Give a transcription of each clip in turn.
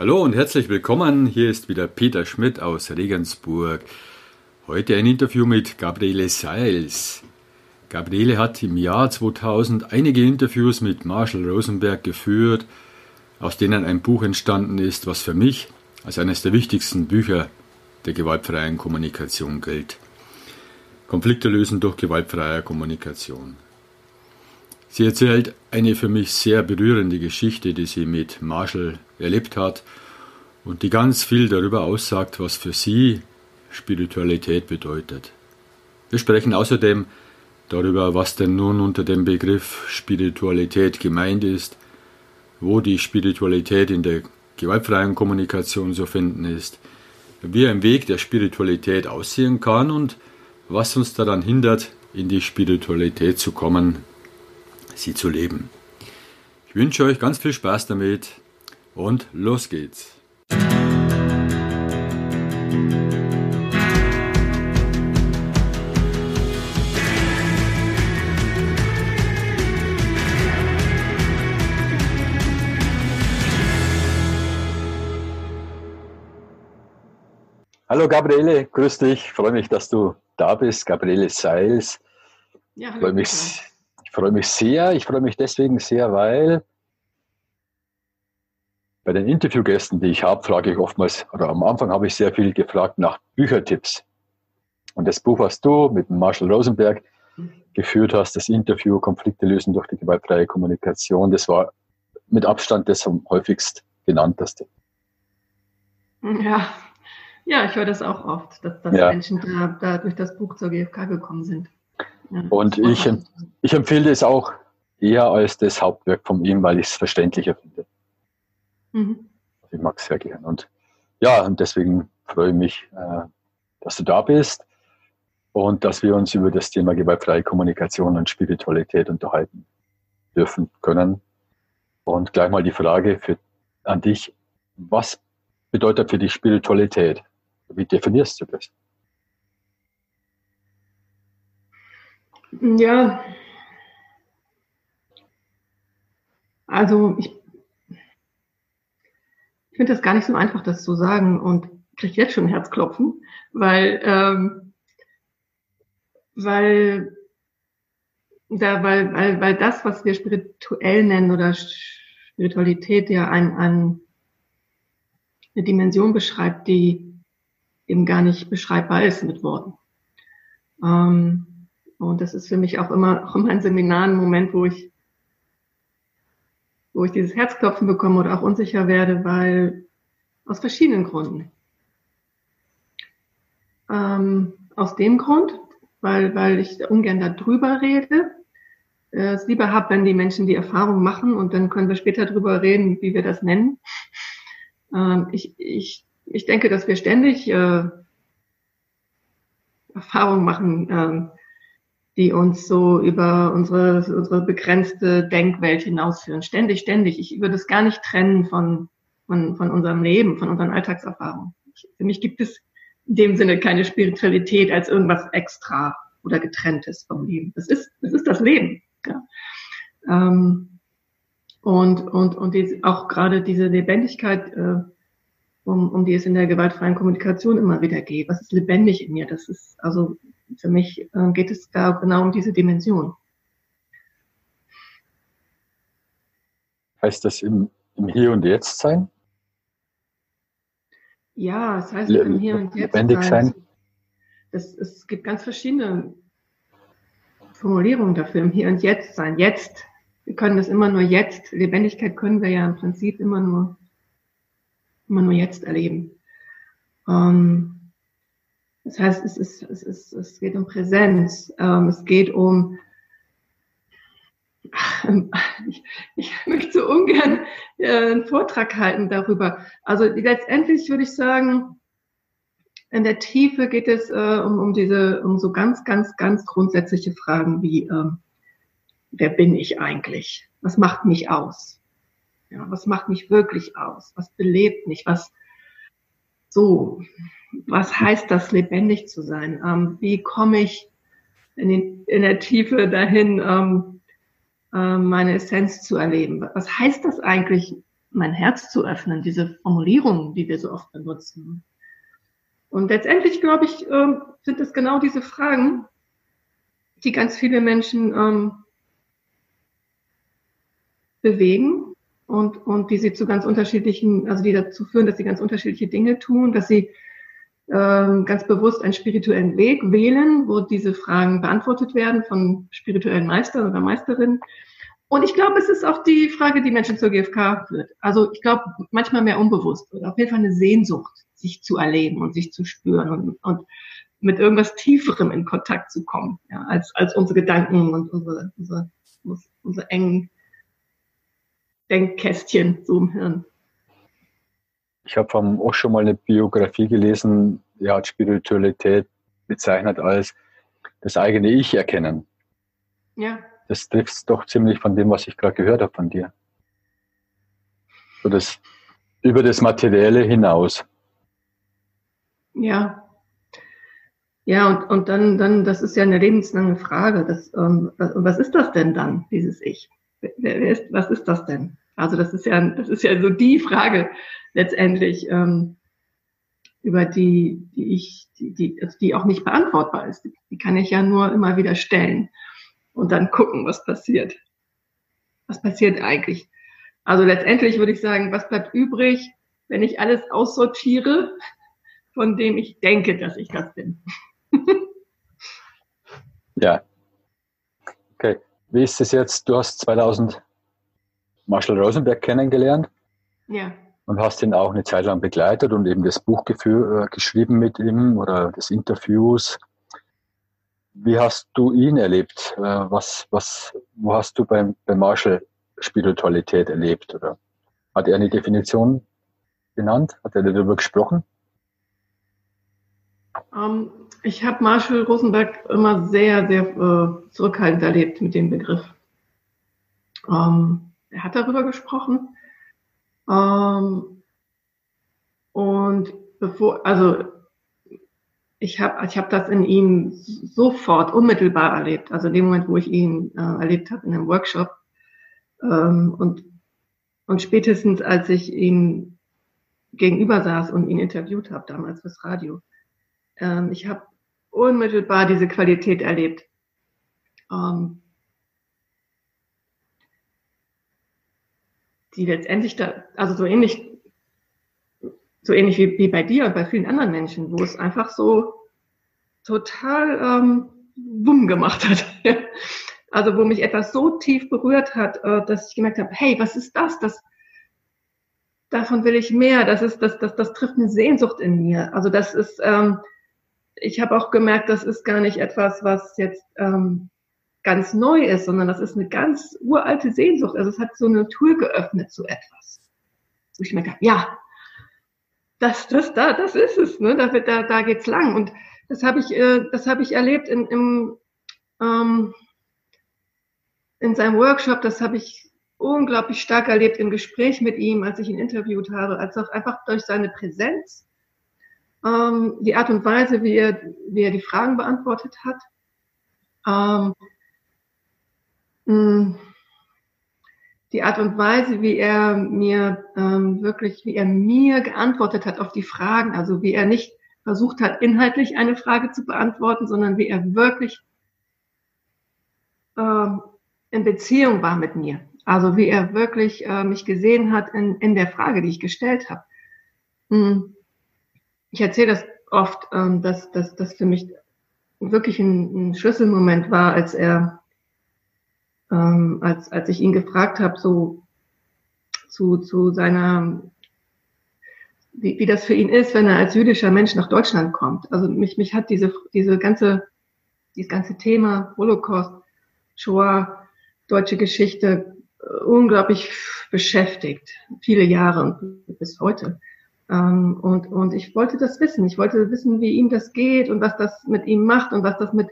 Hallo und herzlich willkommen. Hier ist wieder Peter Schmidt aus Regensburg. Heute ein Interview mit Gabriele Seils. Gabriele hat im Jahr 2000 einige Interviews mit Marshall Rosenberg geführt, aus denen ein Buch entstanden ist, was für mich als eines der wichtigsten Bücher der gewaltfreien Kommunikation gilt. Konflikte lösen durch gewaltfreie Kommunikation. Sie erzählt eine für mich sehr berührende Geschichte, die sie mit Marshall erlebt hat und die ganz viel darüber aussagt, was für sie Spiritualität bedeutet. Wir sprechen außerdem darüber, was denn nun unter dem Begriff Spiritualität gemeint ist, wo die Spiritualität in der gewaltfreien Kommunikation zu finden ist, wie ein Weg der Spiritualität aussehen kann und was uns daran hindert, in die Spiritualität zu kommen, sie zu leben. Ich wünsche euch ganz viel Spaß damit und los geht's. Hallo Gabriele, grüß dich. Ich freue mich, dass du da bist. Gabriele Seils. Ja, hallo. Ich freue mich, ich freue mich sehr. Ich freue mich deswegen sehr, weil bei den Interviewgästen, die ich habe, frage ich oftmals, oder am Anfang habe ich sehr viel gefragt nach Büchertipps. Und das Buch, was du mit Marshall Rosenberg geführt hast, das Interview Konflikte lösen durch die gewaltfreie Kommunikation, das war mit Abstand das am häufigst genannteste. Ja, ja, ich höre das auch oft, dass, dass ja. Menschen da, da, durch das Buch zur GfK gekommen sind. Ja, und ich, ich empfehle es auch eher als das Hauptwerk von ihm, weil ich es verständlicher finde. Mhm. Ich mag es sehr gern. Und ja, und deswegen freue ich mich, äh, dass du da bist und dass wir uns über das Thema gewaltfreie Kommunikation und Spiritualität unterhalten dürfen können. Und gleich mal die Frage für, an dich, was bedeutet für dich Spiritualität? Wie definierst du das? Ja, also ich, finde das gar nicht so einfach, das zu sagen und kriege jetzt schon Herzklopfen, weil, ähm, weil, da, weil, weil, weil das, was wir spirituell nennen oder Spiritualität ja ein, ein, eine Dimension beschreibt, die eben gar nicht beschreibbar ist mit Worten. Ähm, und das ist für mich auch immer, auch immer ein Seminar, ein Moment, wo ich, wo ich dieses Herzklopfen bekomme oder auch unsicher werde, weil aus verschiedenen Gründen. Ähm, aus dem Grund, weil, weil ich ungern darüber rede, äh, es lieber habe, wenn die Menschen die Erfahrung machen und dann können wir später darüber reden, wie wir das nennen. Ähm, ich, ich ich denke, dass wir ständig äh, Erfahrungen machen, äh, die uns so über unsere, unsere begrenzte Denkwelt hinausführen. Ständig, ständig. Ich würde es gar nicht trennen von, von, von unserem Leben, von unseren Alltagserfahrungen. Für mich gibt es in dem Sinne keine Spiritualität als irgendwas extra oder getrenntes vom Leben. Das ist, das ist das Leben. Ja. Ähm, und, und, und die, auch gerade diese Lebendigkeit, äh, um, um die es in der gewaltfreien Kommunikation immer wieder geht. Was ist lebendig in mir? Das ist, also für mich äh, geht es da genau um diese Dimension. Heißt das im, im Hier und Jetzt sein? Ja, es heißt Le im Hier und Jetzt lebendig sein. Das, es gibt ganz verschiedene Formulierungen dafür, im Hier und Jetzt sein. Jetzt. Wir können das immer nur jetzt. Lebendigkeit können wir ja im Prinzip immer nur immer nur jetzt erleben. Ähm, das heißt, es, ist, es, ist, es geht um Präsenz, ähm, es geht um, ich, ich möchte so ungern äh, einen Vortrag halten darüber. Also letztendlich würde ich sagen, in der Tiefe geht es äh, um, um diese, um so ganz, ganz, ganz grundsätzliche Fragen wie, ähm, wer bin ich eigentlich? Was macht mich aus? Ja, was macht mich wirklich aus? Was belebt mich? Was so? Was heißt das, lebendig zu sein? Ähm, wie komme ich in, den, in, der Tiefe dahin, ähm, äh, meine Essenz zu erleben? Was heißt das eigentlich, mein Herz zu öffnen, diese Formulierungen, die wir so oft benutzen. Und letztendlich, glaube ich, ähm, sind es genau diese Fragen, die ganz viele Menschen ähm, bewegen und, und die sie zu ganz unterschiedlichen, also die dazu führen, dass sie ganz unterschiedliche Dinge tun, dass sie ganz bewusst einen spirituellen Weg wählen, wo diese Fragen beantwortet werden von spirituellen Meistern oder Meisterinnen. Und ich glaube, es ist auch die Frage, die Menschen zur GfK führt. Also ich glaube, manchmal mehr unbewusst oder auf jeden Fall eine Sehnsucht, sich zu erleben und sich zu spüren und, und mit irgendwas Tieferem in Kontakt zu kommen, ja, als, als unsere Gedanken und unsere, unsere, unsere engen Denkkästchen so im Hirn. Ich habe auch schon mal eine Biografie gelesen, die hat Spiritualität bezeichnet als das eigene Ich erkennen. Ja. Das trifft doch ziemlich von dem, was ich gerade gehört habe von dir. So das, über das Materielle hinaus. Ja. Ja, und, und dann, dann, das ist ja eine lebenslange Frage. Das, ähm, was, was ist das denn dann, dieses Ich? Wer, wer ist, was ist das denn? Also das ist ja, das ist ja so die Frage letztendlich, ähm, über die, die ich, die, die, also die auch nicht beantwortbar ist. Die, die kann ich ja nur immer wieder stellen und dann gucken, was passiert. Was passiert eigentlich? Also letztendlich würde ich sagen, was bleibt übrig, wenn ich alles aussortiere, von dem ich denke, dass ich das bin. ja. Okay. Wie ist es jetzt? Du hast 2000 Marshall Rosenberg kennengelernt. Ja. Und hast ihn auch eine Zeit lang begleitet und eben das Buch äh, geschrieben mit ihm oder des Interviews. Wie hast du ihn erlebt? Äh, was, was, wo hast du beim, bei Marshall Spiritualität erlebt? Oder hat er eine Definition genannt? Hat er darüber gesprochen? Um, ähm, ich habe Marshall Rosenberg immer sehr, sehr äh, zurückhaltend erlebt mit dem Begriff. Um, ähm, er hat darüber gesprochen. Ähm, und bevor, also ich habe ich hab das in ihm sofort, unmittelbar erlebt. Also in dem Moment, wo ich ihn äh, erlebt habe in einem Workshop. Ähm, und, und spätestens, als ich ihm gegenüber saß und ihn interviewt habe, damals fürs Radio. Ähm, ich habe unmittelbar diese Qualität erlebt. Ähm, die letztendlich da, also so ähnlich, so ähnlich wie, wie bei dir und bei vielen anderen Menschen, wo es einfach so total ähm, wumm gemacht hat. also wo mich etwas so tief berührt hat, äh, dass ich gemerkt habe, hey, was ist das? Das davon will ich mehr. Das ist, das, das, das trifft eine Sehnsucht in mir. Also das ist, ähm, ich habe auch gemerkt, das ist gar nicht etwas, was jetzt ähm, ganz neu ist, sondern das ist eine ganz uralte Sehnsucht. Also es hat so eine Tür geöffnet zu etwas. Wo ich mir gedacht, ja, das, das, da, das ist es, ne? Da, da, da geht's lang. Und das habe ich, äh, das habe ich erlebt in, im, ähm, in seinem Workshop. Das habe ich unglaublich stark erlebt im Gespräch mit ihm, als ich ihn interviewt habe, als auch einfach durch seine Präsenz, ähm, die Art und Weise, wie er, wie er die Fragen beantwortet hat. Ähm, hm. Die Art und Weise, wie er mir ähm, wirklich, wie er mir geantwortet hat auf die Fragen, also wie er nicht versucht hat, inhaltlich eine Frage zu beantworten, sondern wie er wirklich ähm, in Beziehung war mit mir. Also wie er wirklich äh, mich gesehen hat in, in der Frage, die ich gestellt habe. Hm. Ich erzähle das oft, ähm, dass das für mich wirklich ein, ein Schlüsselmoment war, als er ähm, als, als ich ihn gefragt habe, so zu, zu seiner, wie, wie das für ihn ist, wenn er als jüdischer Mensch nach Deutschland kommt. Also mich, mich hat diese, diese ganze, dieses ganze Thema Holocaust, Shoah, deutsche Geschichte äh, unglaublich beschäftigt, viele Jahre und bis heute. Ähm, und, und ich wollte das wissen. Ich wollte wissen, wie ihm das geht und was das mit ihm macht und was das mit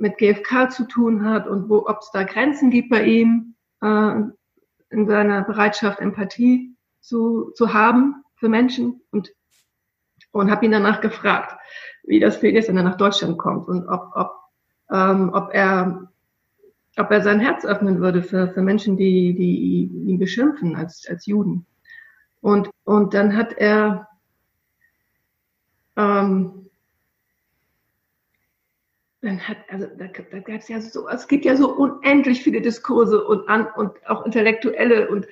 mit GFK zu tun hat und wo, ob es da Grenzen gibt bei ihm äh, in seiner Bereitschaft, Empathie zu, zu haben für Menschen und, und habe ihn danach gefragt, wie das für ihn ist, wenn er nach Deutschland kommt und ob, ob, ähm, ob er ob er sein Herz öffnen würde für, für Menschen, die, die ihn beschimpfen als, als Juden. Und, und dann hat er, ähm, dann hat, also da, da gab es ja so, es gibt ja so unendlich viele Diskurse und an und auch intellektuelle und,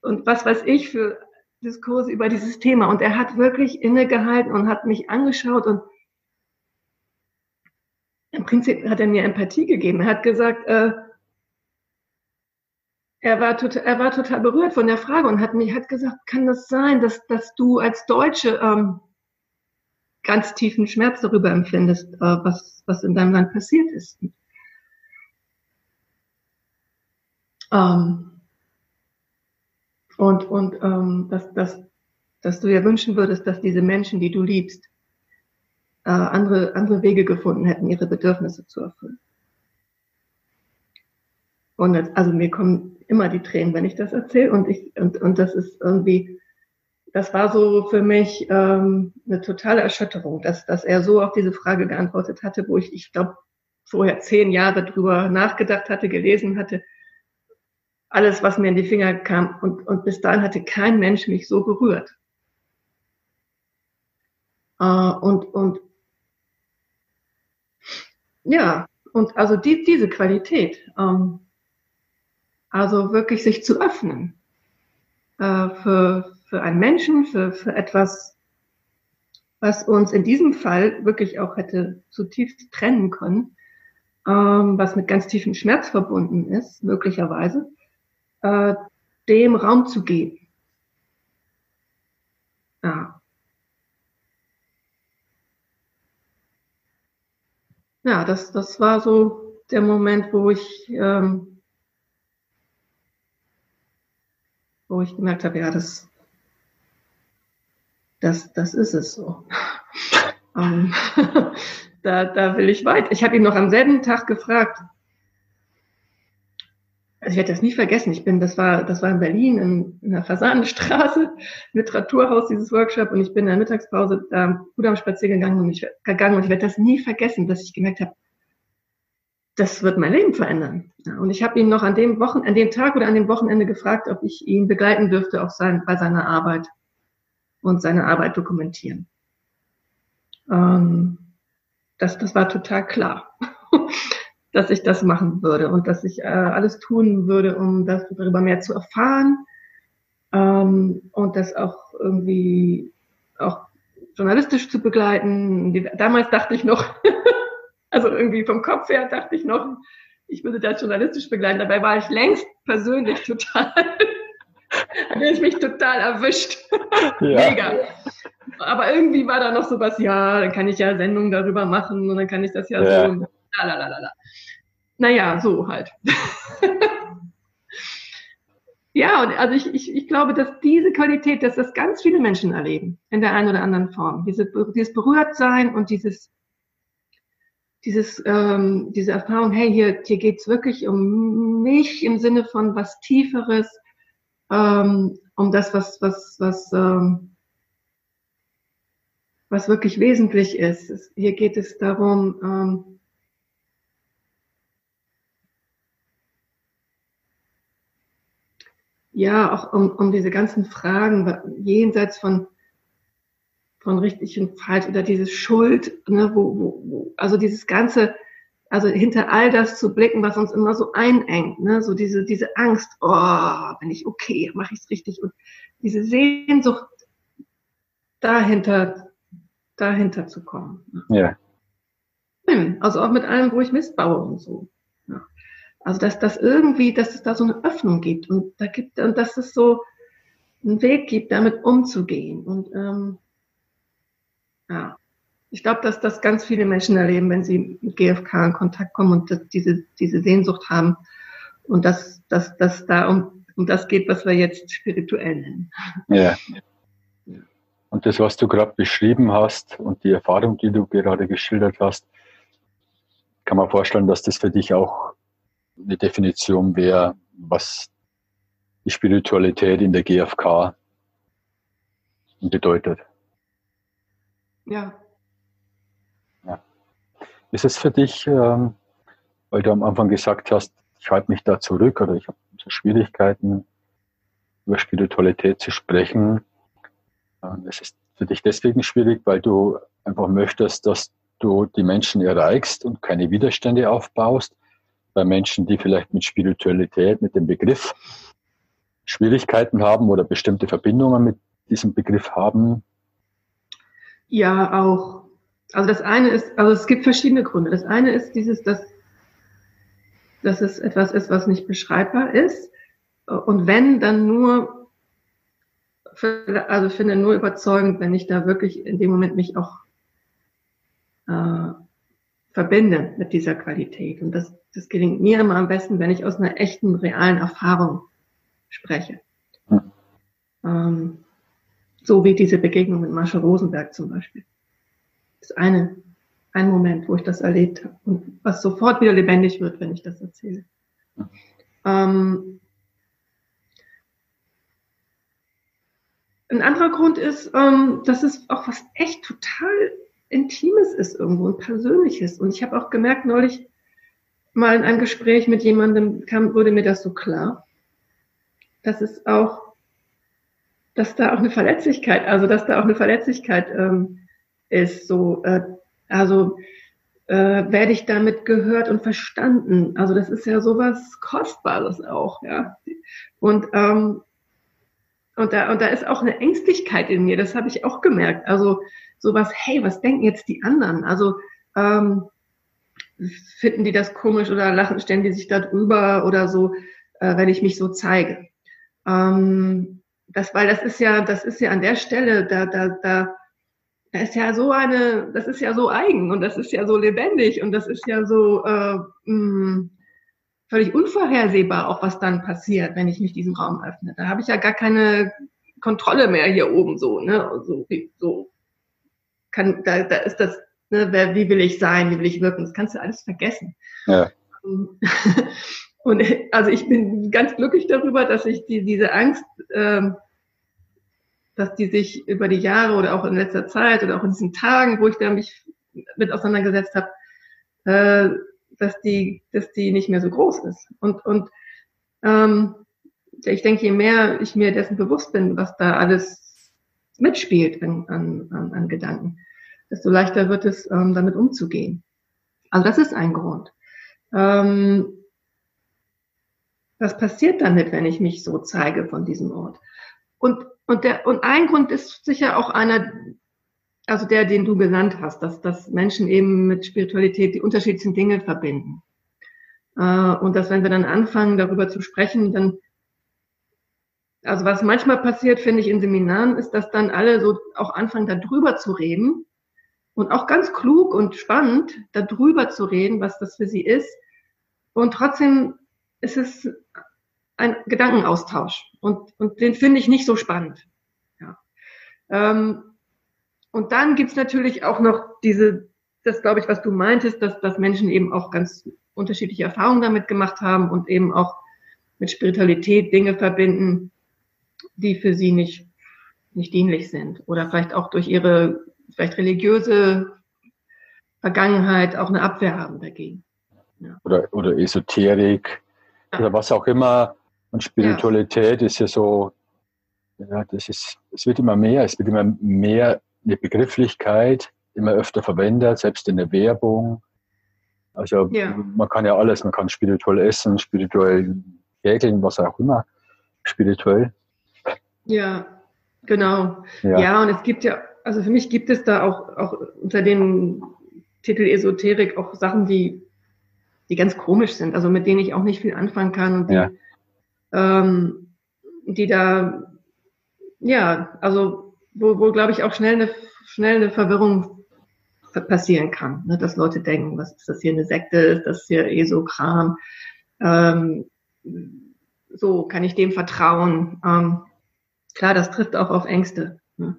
und was weiß ich für Diskurse über dieses Thema. Und er hat wirklich innegehalten und hat mich angeschaut und im Prinzip hat er mir Empathie gegeben. Er hat gesagt, äh, er war, total, er war total berührt von der Frage und hat mir hat gesagt, kann das sein, dass, dass du als Deutsche ähm, ganz tiefen Schmerz darüber empfindest, äh, was, was in deinem Land passiert ist? Ähm, und und ähm, dass, dass, dass du dir wünschen würdest, dass diese Menschen, die du liebst, äh, andere, andere Wege gefunden hätten, ihre Bedürfnisse zu erfüllen. Und das, also mir kommen immer die Tränen, wenn ich das erzähle. Und ich und, und das ist irgendwie, das war so für mich ähm, eine totale Erschütterung, dass, dass er so auf diese Frage geantwortet hatte, wo ich, ich glaube, vorher zehn Jahre drüber nachgedacht hatte, gelesen hatte, alles, was mir in die Finger kam. Und, und bis dahin hatte kein Mensch mich so berührt. Äh, und, und ja, und also die, diese Qualität, ähm, also wirklich sich zu öffnen äh, für, für einen Menschen, für, für etwas, was uns in diesem Fall wirklich auch hätte zutiefst trennen können, ähm, was mit ganz tiefem Schmerz verbunden ist, möglicherweise, äh, dem Raum zu geben. Ja. Ja, das, das war so der Moment, wo ich, ähm, wo ich gemerkt habe, ja, das, das, das ist es so. ähm, da, da will ich weit. Ich habe ihn noch am selben Tag gefragt, also ich werde das nie vergessen. Ich bin, das war, das war in Berlin in, in der Fasanenstraße, Literaturhaus, dieses Workshop, und ich bin in der Mittagspause da gut am Spaziergang gegangen und ich, gegangen und ich werde das nie vergessen, dass ich gemerkt habe, das wird mein Leben verändern. Ja, und ich habe ihn noch an dem Wochen, an dem Tag oder an dem Wochenende gefragt, ob ich ihn begleiten dürfte auf sein, bei seiner Arbeit und seine Arbeit dokumentieren. Ähm, das, das war total klar. dass ich das machen würde und dass ich äh, alles tun würde, um das, darüber mehr zu erfahren ähm, und das auch irgendwie auch journalistisch zu begleiten. Damals dachte ich noch, also irgendwie vom Kopf her dachte ich noch, ich würde das journalistisch begleiten. Dabei war ich längst persönlich total, habe ich mich total erwischt. Ja. Mega. Aber irgendwie war da noch so was, ja, dann kann ich ja Sendungen darüber machen und dann kann ich das ja, ja. so. Lalalala. Naja, so halt. ja, und also ich, ich, ich glaube, dass diese Qualität, dass das ganz viele Menschen erleben, in der einen oder anderen Form. Diese, dieses Berührtsein und dieses, dieses, ähm, diese Erfahrung, hey, hier, hier geht's wirklich um mich im Sinne von was Tieferes, ähm, um das, was, was, was, ähm, was wirklich wesentlich ist. Hier geht es darum, ähm, ja, auch um, um diese ganzen Fragen jenseits von, von richtig und falsch oder diese Schuld, ne, wo, wo, wo, also dieses ganze, also hinter all das zu blicken, was uns immer so einengt, ne, so diese, diese Angst, oh, bin ich okay, mache ich es richtig und diese Sehnsucht dahinter, dahinter zu kommen. Ja. Also auch mit allem, wo ich Mist baue und so. Also dass das irgendwie, dass es da so eine Öffnung gibt und da gibt und dass es so einen Weg gibt, damit umzugehen. Und ähm, ja, ich glaube, dass das ganz viele Menschen erleben, wenn sie mit GFK in Kontakt kommen und diese, diese Sehnsucht haben und dass, dass, dass da um, um das geht, was wir jetzt spirituell nennen. Ja. Und das, was du gerade beschrieben hast und die Erfahrung, die du gerade geschildert hast, kann man vorstellen, dass das für dich auch eine Definition wäre, was die Spiritualität in der GfK bedeutet. Ja. Ist es für dich, ähm, weil du am Anfang gesagt hast, ich halte mich da zurück oder ich habe so Schwierigkeiten, über Spiritualität zu sprechen, es ist für dich deswegen schwierig, weil du einfach möchtest, dass du die Menschen erreichst und keine Widerstände aufbaust. Bei Menschen, die vielleicht mit Spiritualität, mit dem Begriff Schwierigkeiten haben oder bestimmte Verbindungen mit diesem Begriff haben? Ja, auch. Also das eine ist, also es gibt verschiedene Gründe. Das eine ist dieses, dass, dass es etwas ist, was nicht beschreibbar ist. Und wenn, dann nur, also ich finde nur überzeugend, wenn ich da wirklich in dem Moment mich auch äh, verbinde mit dieser Qualität. Und das, das gelingt mir immer am besten, wenn ich aus einer echten, realen Erfahrung spreche. Hm. Ähm, so wie diese Begegnung mit Marsha Rosenberg zum Beispiel. Das ist eine, ein Moment, wo ich das erlebt habe und was sofort wieder lebendig wird, wenn ich das erzähle. Hm. Ähm, ein anderer Grund ist, ähm, dass es auch was echt total Intimes ist irgendwo und Persönliches. Und ich habe auch gemerkt, neulich mal in einem Gespräch mit jemandem kam, wurde mir das so klar dass es auch, dass da auch eine Verletzlichkeit, also dass da auch eine Verletzlichkeit ähm, ist. So, äh, also äh, werde ich damit gehört und verstanden. Also das ist ja sowas Kostbares auch, ja. Und ähm, und da, und da ist auch eine Ängstlichkeit in mir, das habe ich auch gemerkt. Also sowas, hey, was denken jetzt die anderen? Also ähm, finden die das komisch oder lachen, stellen die sich da drüber oder so, äh, wenn ich mich so zeige. Ähm, das, weil das ist ja, das ist ja an der Stelle, da, da, da, da ist ja so eine, das ist ja so eigen und das ist ja so lebendig und das ist ja so äh, mh, mm, völlig unvorhersehbar, auch was dann passiert, wenn ich mich diesem Raum öffne. Da habe ich ja gar keine Kontrolle mehr hier oben so, ne? So, so kann, da, da ist das, ne, wer, wie will ich sein, wie will ich wirken, das kannst du alles vergessen. Ja. Und also ich bin ganz glücklich darüber, dass ich die, diese Angst, ähm, dass die sich über die Jahre oder auch in letzter Zeit oder auch in diesen Tagen, wo ich da mich mit auseinandergesetzt habe, äh, dass die, dass die nicht mehr so groß ist. Und und ähm, ich denke, je mehr ich mir dessen bewusst bin, was da alles mitspielt an, an, an Gedanken, desto leichter wird es, ähm, damit umzugehen. Also das ist ein Grund. Ähm, was passiert damit, wenn ich mich so zeige von diesem Ort? Und, und, der, und ein Grund ist sicher auch einer, also der, den du genannt hast, dass, dass Menschen eben mit Spiritualität die unterschiedlichen Dinge verbinden. Äh, und dass wenn wir dann anfangen, darüber zu sprechen, dann, also was manchmal passiert, finde ich in Seminaren, ist, dass dann alle so auch anfangen, darüber zu reden und auch ganz klug und spannend darüber zu reden, was das für sie ist. Und trotzdem ist es ein Gedankenaustausch und, und den finde ich nicht so spannend. Ja. Ähm, und dann gibt's natürlich auch noch diese, das glaube ich, was du meintest, dass, dass Menschen eben auch ganz unterschiedliche Erfahrungen damit gemacht haben und eben auch mit Spiritualität Dinge verbinden, die für sie nicht, nicht dienlich sind oder vielleicht auch durch ihre vielleicht religiöse Vergangenheit auch eine Abwehr haben dagegen. Ja. Oder, oder Esoterik oder was auch immer. Und Spiritualität ja. ist ja so, ja, das ist, es wird immer mehr, es wird immer mehr eine Begrifflichkeit, immer öfter verwendet, selbst in der Werbung. Also ja. man kann ja alles, man kann spirituell essen, spirituell häkeln, was auch immer, spirituell. Ja, genau. Ja. ja, und es gibt ja, also für mich gibt es da auch, auch unter dem Titel Esoterik auch Sachen, die die ganz komisch sind, also mit denen ich auch nicht viel anfangen kann und die, ja. Ähm, die da, ja, also wo, wo glaube ich auch schnell eine, schnell eine Verwirrung passieren kann, ne, dass Leute denken, was ist das hier eine Sekte, ist das hier eh so Kram, ähm, so kann ich dem vertrauen. Ähm, klar, das trifft auch auf Ängste. Ne?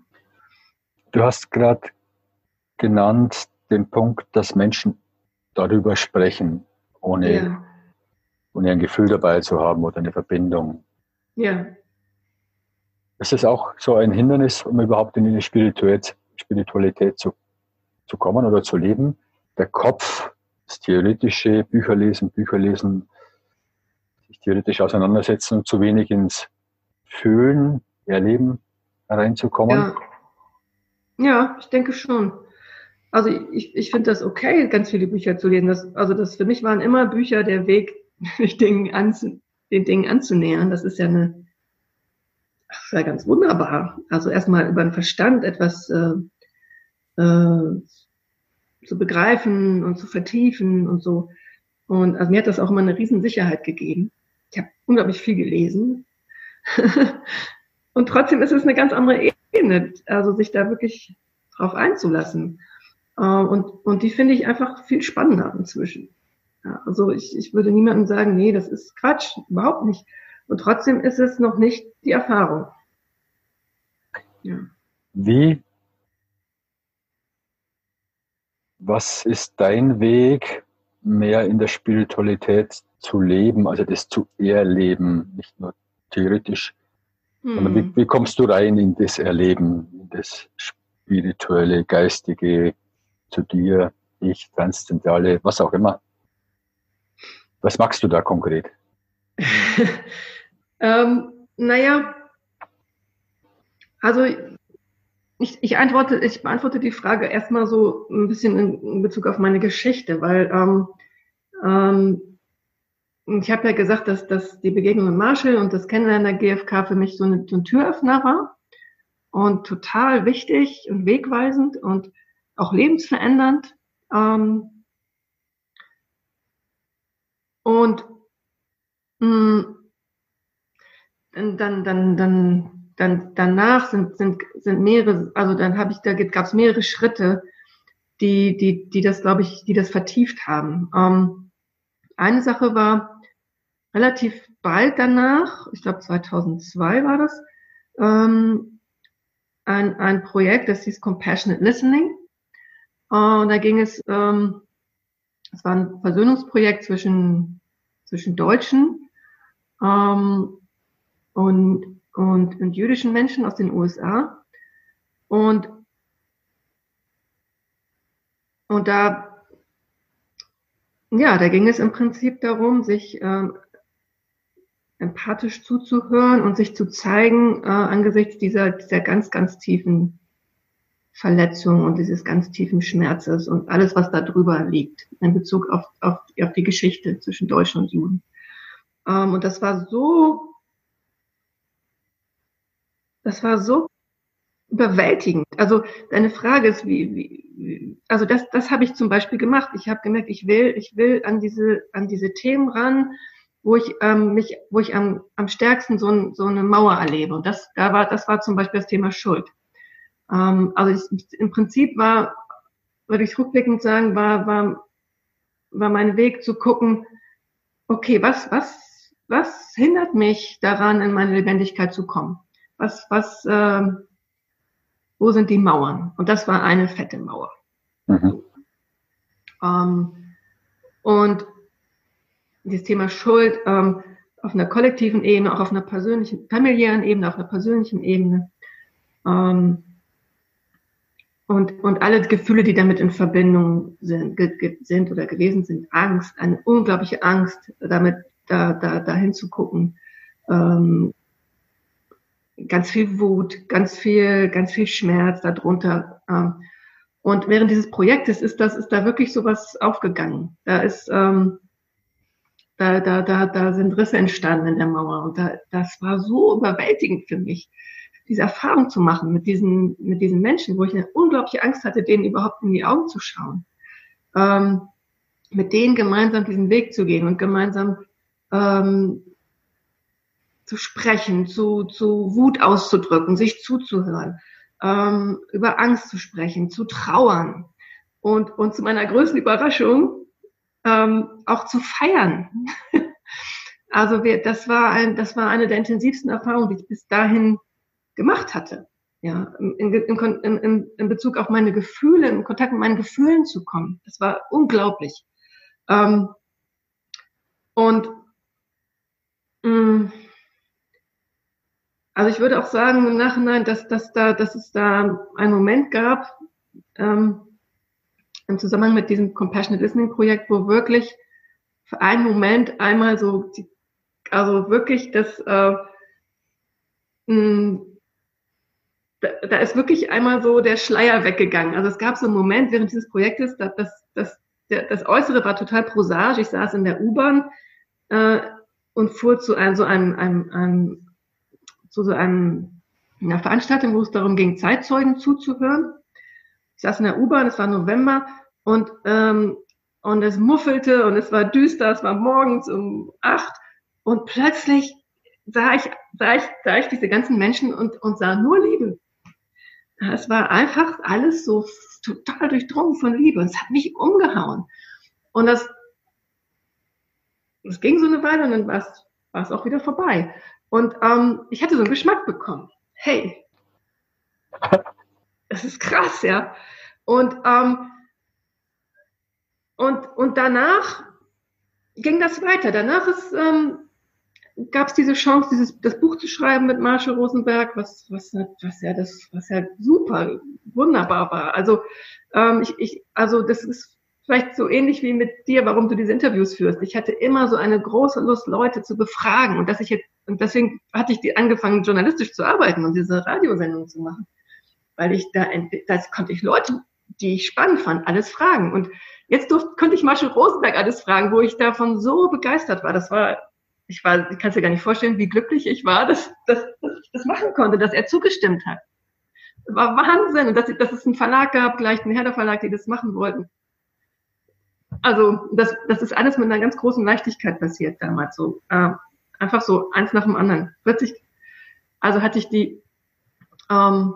Du hast gerade genannt den Punkt, dass Menschen darüber sprechen ohne, ja. Ohne ein Gefühl dabei zu haben oder eine Verbindung. Ja. Ist das auch so ein Hindernis, um überhaupt in eine Spiritualität, Spiritualität zu, zu kommen oder zu leben? Der Kopf, das theoretische Bücher lesen, Bücher lesen, sich theoretisch auseinandersetzen und zu wenig ins Fühlen, Erleben reinzukommen? Ja, Ja, ich denke schon. Also ich, ich finde das okay, ganz viele Bücher zu lesen. Das, also das für mich waren immer Bücher der Weg, Dingen anzu, den Dingen anzunähern. Das ist ja eine, das ist ja ganz wunderbar. Also erstmal über den Verstand etwas äh, äh, zu begreifen und zu vertiefen und so. Und also mir hat das auch immer eine riesen Sicherheit gegeben. Ich habe unglaublich viel gelesen. und trotzdem ist es eine ganz andere Ebene, also sich da wirklich drauf einzulassen. Äh, und, und die finde ich einfach viel spannender inzwischen. Ja, also ich, ich würde niemandem sagen, nee, das ist Quatsch, überhaupt nicht. Und trotzdem ist es noch nicht die Erfahrung. Ja. Wie Was ist dein Weg, mehr in der Spiritualität zu leben, also das zu erleben, nicht nur theoretisch, hm. wie, wie, kommst du rein in das Erleben, in das spirituelle, geistige, zu dir, ich, transzendentale, was auch immer? Was magst du da konkret? ähm, naja, also ich, ich antworte, ich beantworte die Frage erstmal so ein bisschen in, in Bezug auf meine Geschichte, weil ähm, ähm, ich habe ja gesagt, dass, dass die Begegnung mit Marshall und das Kennenlernen der GfK für mich so, eine, so ein Türöffner war und total wichtig und wegweisend und auch lebensverändernd. Ähm, und mh, mm, dann, dann, dann dann danach sind, sind, sind mehrere, also dann habe ich, da gab es mehrere Schritte, die, die, die das, glaube ich, die das vertieft haben. Ähm, eine Sache war relativ bald danach, ich glaube 2002 war das, ähm, ein, ein Projekt, das hieß Compassionate Listening. Äh, und da ging es, ähm, es war ein Versöhnungsprojekt zwischen, zwischen Deutschen ähm, und und, und jüdischen Menschen aus den USA. Und, und da, ja, da ging es im Prinzip darum, sich äh, empathisch zuzuhören und sich zu zeigen äh, angesichts dieser, dieser ganz, ganz tiefen Verletzung und dieses ganz tiefen Schmerzes und alles, was da drüber liegt in Bezug auf, auf, auf die Geschichte zwischen Deutschen und Juden. Ähm, und das war so das war so überwältigend. Also deine Frage ist, wie, wie also das, das habe ich zum Beispiel gemacht. Ich habe gemerkt, ich will, ich will an diese, an diese Themen ran, wo ich ähm, mich, wo ich am, am stärksten so, so eine Mauer erlebe. Und das, da war, das war zum Beispiel das Thema Schuld. Ähm, also ich, im Prinzip war, würde ich rückblickend sagen, war, war, war mein Weg zu gucken, okay, was, was, was hindert mich daran, in meine Lebendigkeit zu kommen? was, was, äh, wo sind die Mauern? Und das war eine fette Mauer. Mhm. Ähm, und das Thema Schuld ähm, auf einer kollektiven Ebene, auch auf einer persönlichen, familiären Ebene, auf einer persönlichen Ebene. Ähm, und, und alle Gefühle, die damit in Verbindung sind, sind oder gewesen sind, Angst, eine unglaubliche Angst, damit da, da, da hinzugucken, ähm, ganz viel Wut, ganz viel, ganz viel Schmerz darunter. Ähm, und während dieses Projektes ist das, ist da wirklich sowas aufgegangen. Da ist, ähm, da, da, da, da sind Risse entstanden in der Mauer. Und da, das war so überwältigend für mich, diese Erfahrung zu machen mit diesen, mit diesen Menschen, wo ich eine unglaubliche Angst hatte, denen überhaupt in die Augen zu schauen. Ähm, mit denen gemeinsam diesen Weg zu gehen und gemeinsam ähm, zu sprechen, zu, zu Wut auszudrücken, sich zuzuhören, ähm, über Angst zu sprechen, zu trauern und, und zu meiner größten Überraschung ähm, auch zu feiern. also wir, das war ein, das war eine der intensivsten Erfahrungen, die ich bis dahin gemacht hatte. Ja, in, in, in, in Bezug auf meine Gefühle, in Kontakt mit meinen Gefühlen zu kommen. Das war unglaublich. Ähm, und mh, mm, also ich würde auch sagen im Nachhinein, dass, dass, da, dass es da einen Moment gab, ähm, im Zusammenhang mit diesem Compassionate Listening Projekt, wo wirklich für einen Moment einmal so, also wirklich das, äh, mh, da, ist wirklich einmal so der Schleier weggegangen. Also es gab so einen Moment während dieses Projektes, das, das, das Äußere war total prosaisch. Ich saß in der U-Bahn äh, und fuhr zu einem, so einem, einem, einem zu so einem, einer Veranstaltung, wo es darum ging, Zeitzeugen zuzuhören. Ich saß in der U-Bahn, es war November und, ähm, und es muffelte und es war düster, es war morgens um acht und plötzlich sah ich, sah ich, sah ich diese ganzen Menschen und, und sah nur Liebe. Es war einfach alles so total durchdrungen von Liebe und es hat mich umgehauen. Und das, das ging so eine Weile und dann war es, war es auch wieder vorbei. Und ähm, ich hatte so einen Geschmack bekommen. Hey, das ist krass, ja. Und, ähm, und, und danach ging das weiter. Danach ist, ähm, gab es diese Chance, dieses, das Buch zu schreiben mit Marshall Rosenberg, was, was, was ja das, was ja super, wunderbar war. Also, ähm, ich, ich, also das ist vielleicht so ähnlich wie mit dir, warum du diese Interviews führst. Ich hatte immer so eine große Lust, Leute zu befragen und dass ich jetzt, und deswegen hatte ich die angefangen, journalistisch zu arbeiten und diese Radiosendung zu machen. Weil ich da, das konnte ich Leute, die ich spannend fand, alles fragen. Und jetzt durfte, konnte ich Marshall Rosenberg alles fragen, wo ich davon so begeistert war. Das war ich war, ich kann dir gar nicht vorstellen, wie glücklich ich war, dass, dass, dass ich das machen konnte, dass er zugestimmt hat. War Wahnsinn. Und dass, dass es einen Verlag gab, gleich einen Herder Verlag, die das machen wollten. Also, das, das ist alles mit einer ganz großen Leichtigkeit passiert damals so. Äh, einfach so, eins nach dem anderen. Plötzlich, also hatte ich die, ähm,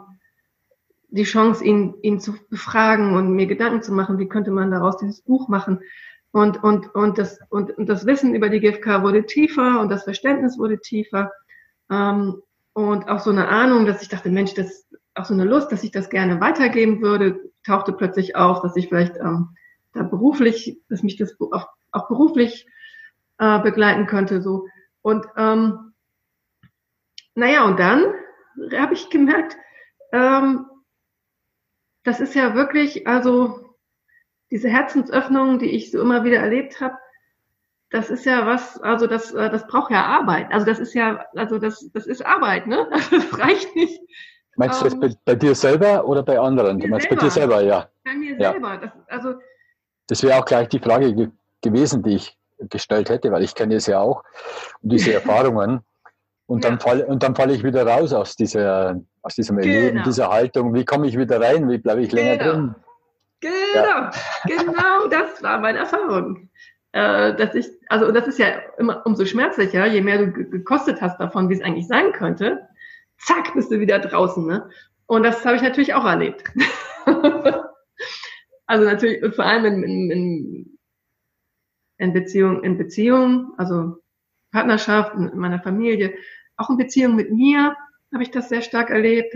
die Chance, ihn, ihn zu befragen und mir Gedanken zu machen, wie könnte man daraus dieses Buch machen. Und, und, und, das, und, und das Wissen über die GfK wurde tiefer und das Verständnis wurde tiefer. Ähm, und auch so eine Ahnung, dass ich dachte, Mensch, das auch so eine Lust, dass ich das gerne weitergeben würde, tauchte plötzlich auf, dass ich vielleicht ähm, da beruflich, dass mich das auch, auch beruflich äh, begleiten könnte. So. Und ähm, naja, und dann habe ich gemerkt, ähm, das ist ja wirklich, also diese Herzensöffnung, die ich so immer wieder erlebt habe, das ist ja was, also das, äh, das braucht ja Arbeit. Also das ist ja, also das, das ist Arbeit, ne? Das reicht nicht. Meinst du das ähm, bei, bei, dir selber oder bei anderen? Du meinst selber. bei dir selber, ja. Bei mir ja. selber. Das, also, das wäre auch gleich die Frage ge gewesen, die ich gestellt hätte, weil ich kenne es ja auch und diese Erfahrungen. Und dann ja. falle und dann falle ich wieder raus aus dieser, aus diesem genau. Erleben, dieser Haltung. Wie komme ich wieder rein? Wie bleibe ich länger genau. drin? Genau, ja. genau das war meine Erfahrung. Äh, dass ich, also das ist ja immer umso schmerzlicher, je mehr du gekostet hast davon, wie es eigentlich sein könnte, zack, bist du wieder draußen. Ne? Und das habe ich natürlich auch erlebt. also natürlich, vor allem in, in, in, in Beziehung, in Beziehung, also Partnerschaft, in meiner Familie, auch in Beziehung mit mir habe ich das sehr stark erlebt,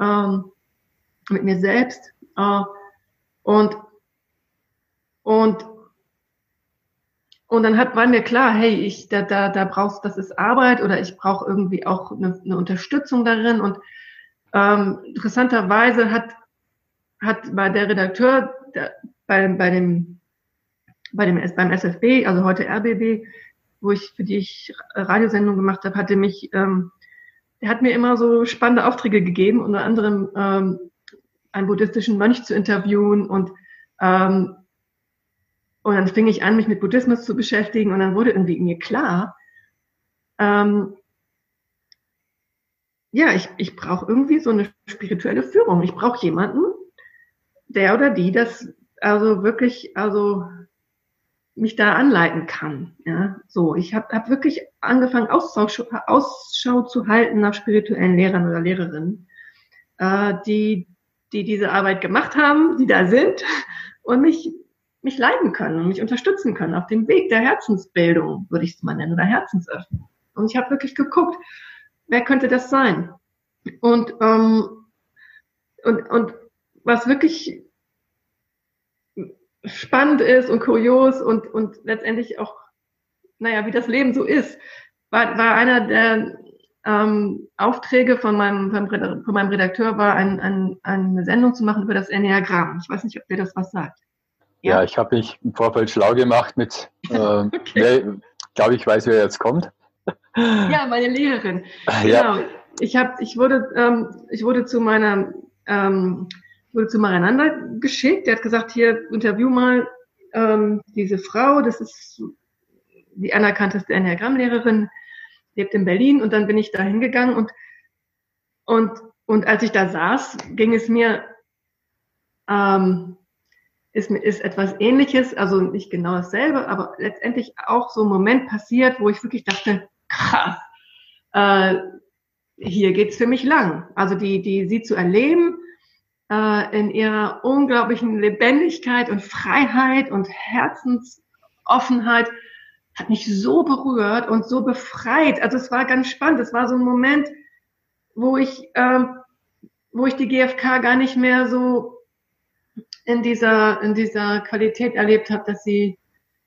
ähm, mit mir selbst. Äh, und, und, und dann hat, war mir klar, hey, ich, da, da, da brauchst, das ist Arbeit oder ich brauche irgendwie auch eine, eine Unterstützung darin. Und ähm, interessanterweise hat, hat bei der Redakteur der, bei, bei dem, bei dem, beim SFB, also heute RBB, wo ich, für die ich Radiosendung gemacht habe, hatte mich, ähm, er hat mir immer so spannende Aufträge gegeben, unter anderem ähm, einen buddhistischen Mönch zu interviewen und ähm, und dann fing ich an, mich mit Buddhismus zu beschäftigen und dann wurde irgendwie mir klar, ähm, ja, ich, ich brauche irgendwie so eine spirituelle Führung. Ich brauche jemanden, der oder die das also wirklich, also mich da anleiten kann. Ja, so. Ich habe hab wirklich angefangen, Ausschau, Ausschau zu halten nach spirituellen Lehrern oder Lehrerinnen, äh, die die diese Arbeit gemacht haben, die da sind und mich, mich leiten können und mich unterstützen können auf dem Weg der Herzensbildung, würde ich es mal nennen, oder Herzensöffnung. Und ich habe wirklich geguckt, wer könnte das sein? Und, ähm, und, und was wirklich spannend ist und kurios und, und letztendlich auch, naja, wie das Leben so ist, war, war einer der ähm, Aufträge von meinem, von meinem Redakteur war, ein, ein, eine Sendung zu machen über das Enneagramm. Ich weiß nicht, ob dir das was sagt. Ja, ja ich habe mich im Vorfeld schlau gemacht mit, äh, okay. glaube ich, weiß, wer jetzt kommt. ja, meine Lehrerin. Genau. Ja. ich habe, ich wurde, ähm, ich wurde zu meiner, ähm, wurde zu Marianander geschickt. Der hat gesagt, hier interview mal ähm, diese Frau. Das ist die anerkannteste Enneagrammlehrerin, lebt in Berlin. Und dann bin ich da hingegangen und und und als ich da saß, ging es mir ähm, ist, ist etwas Ähnliches, also nicht genau dasselbe, aber letztendlich auch so ein Moment passiert, wo ich wirklich dachte, krass, äh, hier geht's für mich lang. Also die, die sie zu erleben äh, in ihrer unglaublichen Lebendigkeit und Freiheit und Herzensoffenheit hat mich so berührt und so befreit. Also es war ganz spannend. Es war so ein Moment, wo ich, äh, wo ich die GfK gar nicht mehr so in dieser, in dieser Qualität erlebt habe, dass sie,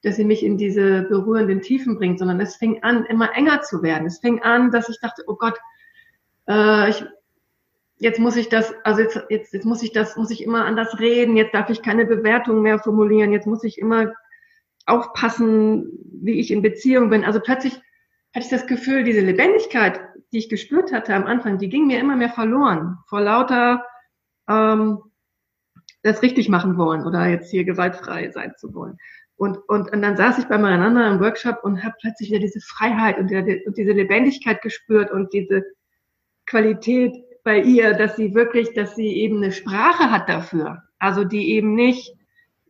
dass sie mich in diese berührenden Tiefen bringt, sondern es fing an, immer enger zu werden. Es fing an, dass ich dachte, oh Gott, äh, ich, jetzt muss ich das, also jetzt, jetzt, jetzt muss ich das, muss ich immer anders reden, jetzt darf ich keine Bewertung mehr formulieren, jetzt muss ich immer aufpassen, wie ich in Beziehung bin. Also plötzlich hatte ich das Gefühl, diese Lebendigkeit, die ich gespürt hatte am Anfang, die ging mir immer mehr verloren vor lauter ähm, das richtig machen wollen oder jetzt hier gewaltfrei sein zu wollen. Und, und, und dann saß ich bei meiner im Workshop und habe plötzlich wieder diese Freiheit und, und diese Lebendigkeit gespürt und diese Qualität bei ihr, dass sie wirklich, dass sie eben eine Sprache hat dafür. Also die eben nicht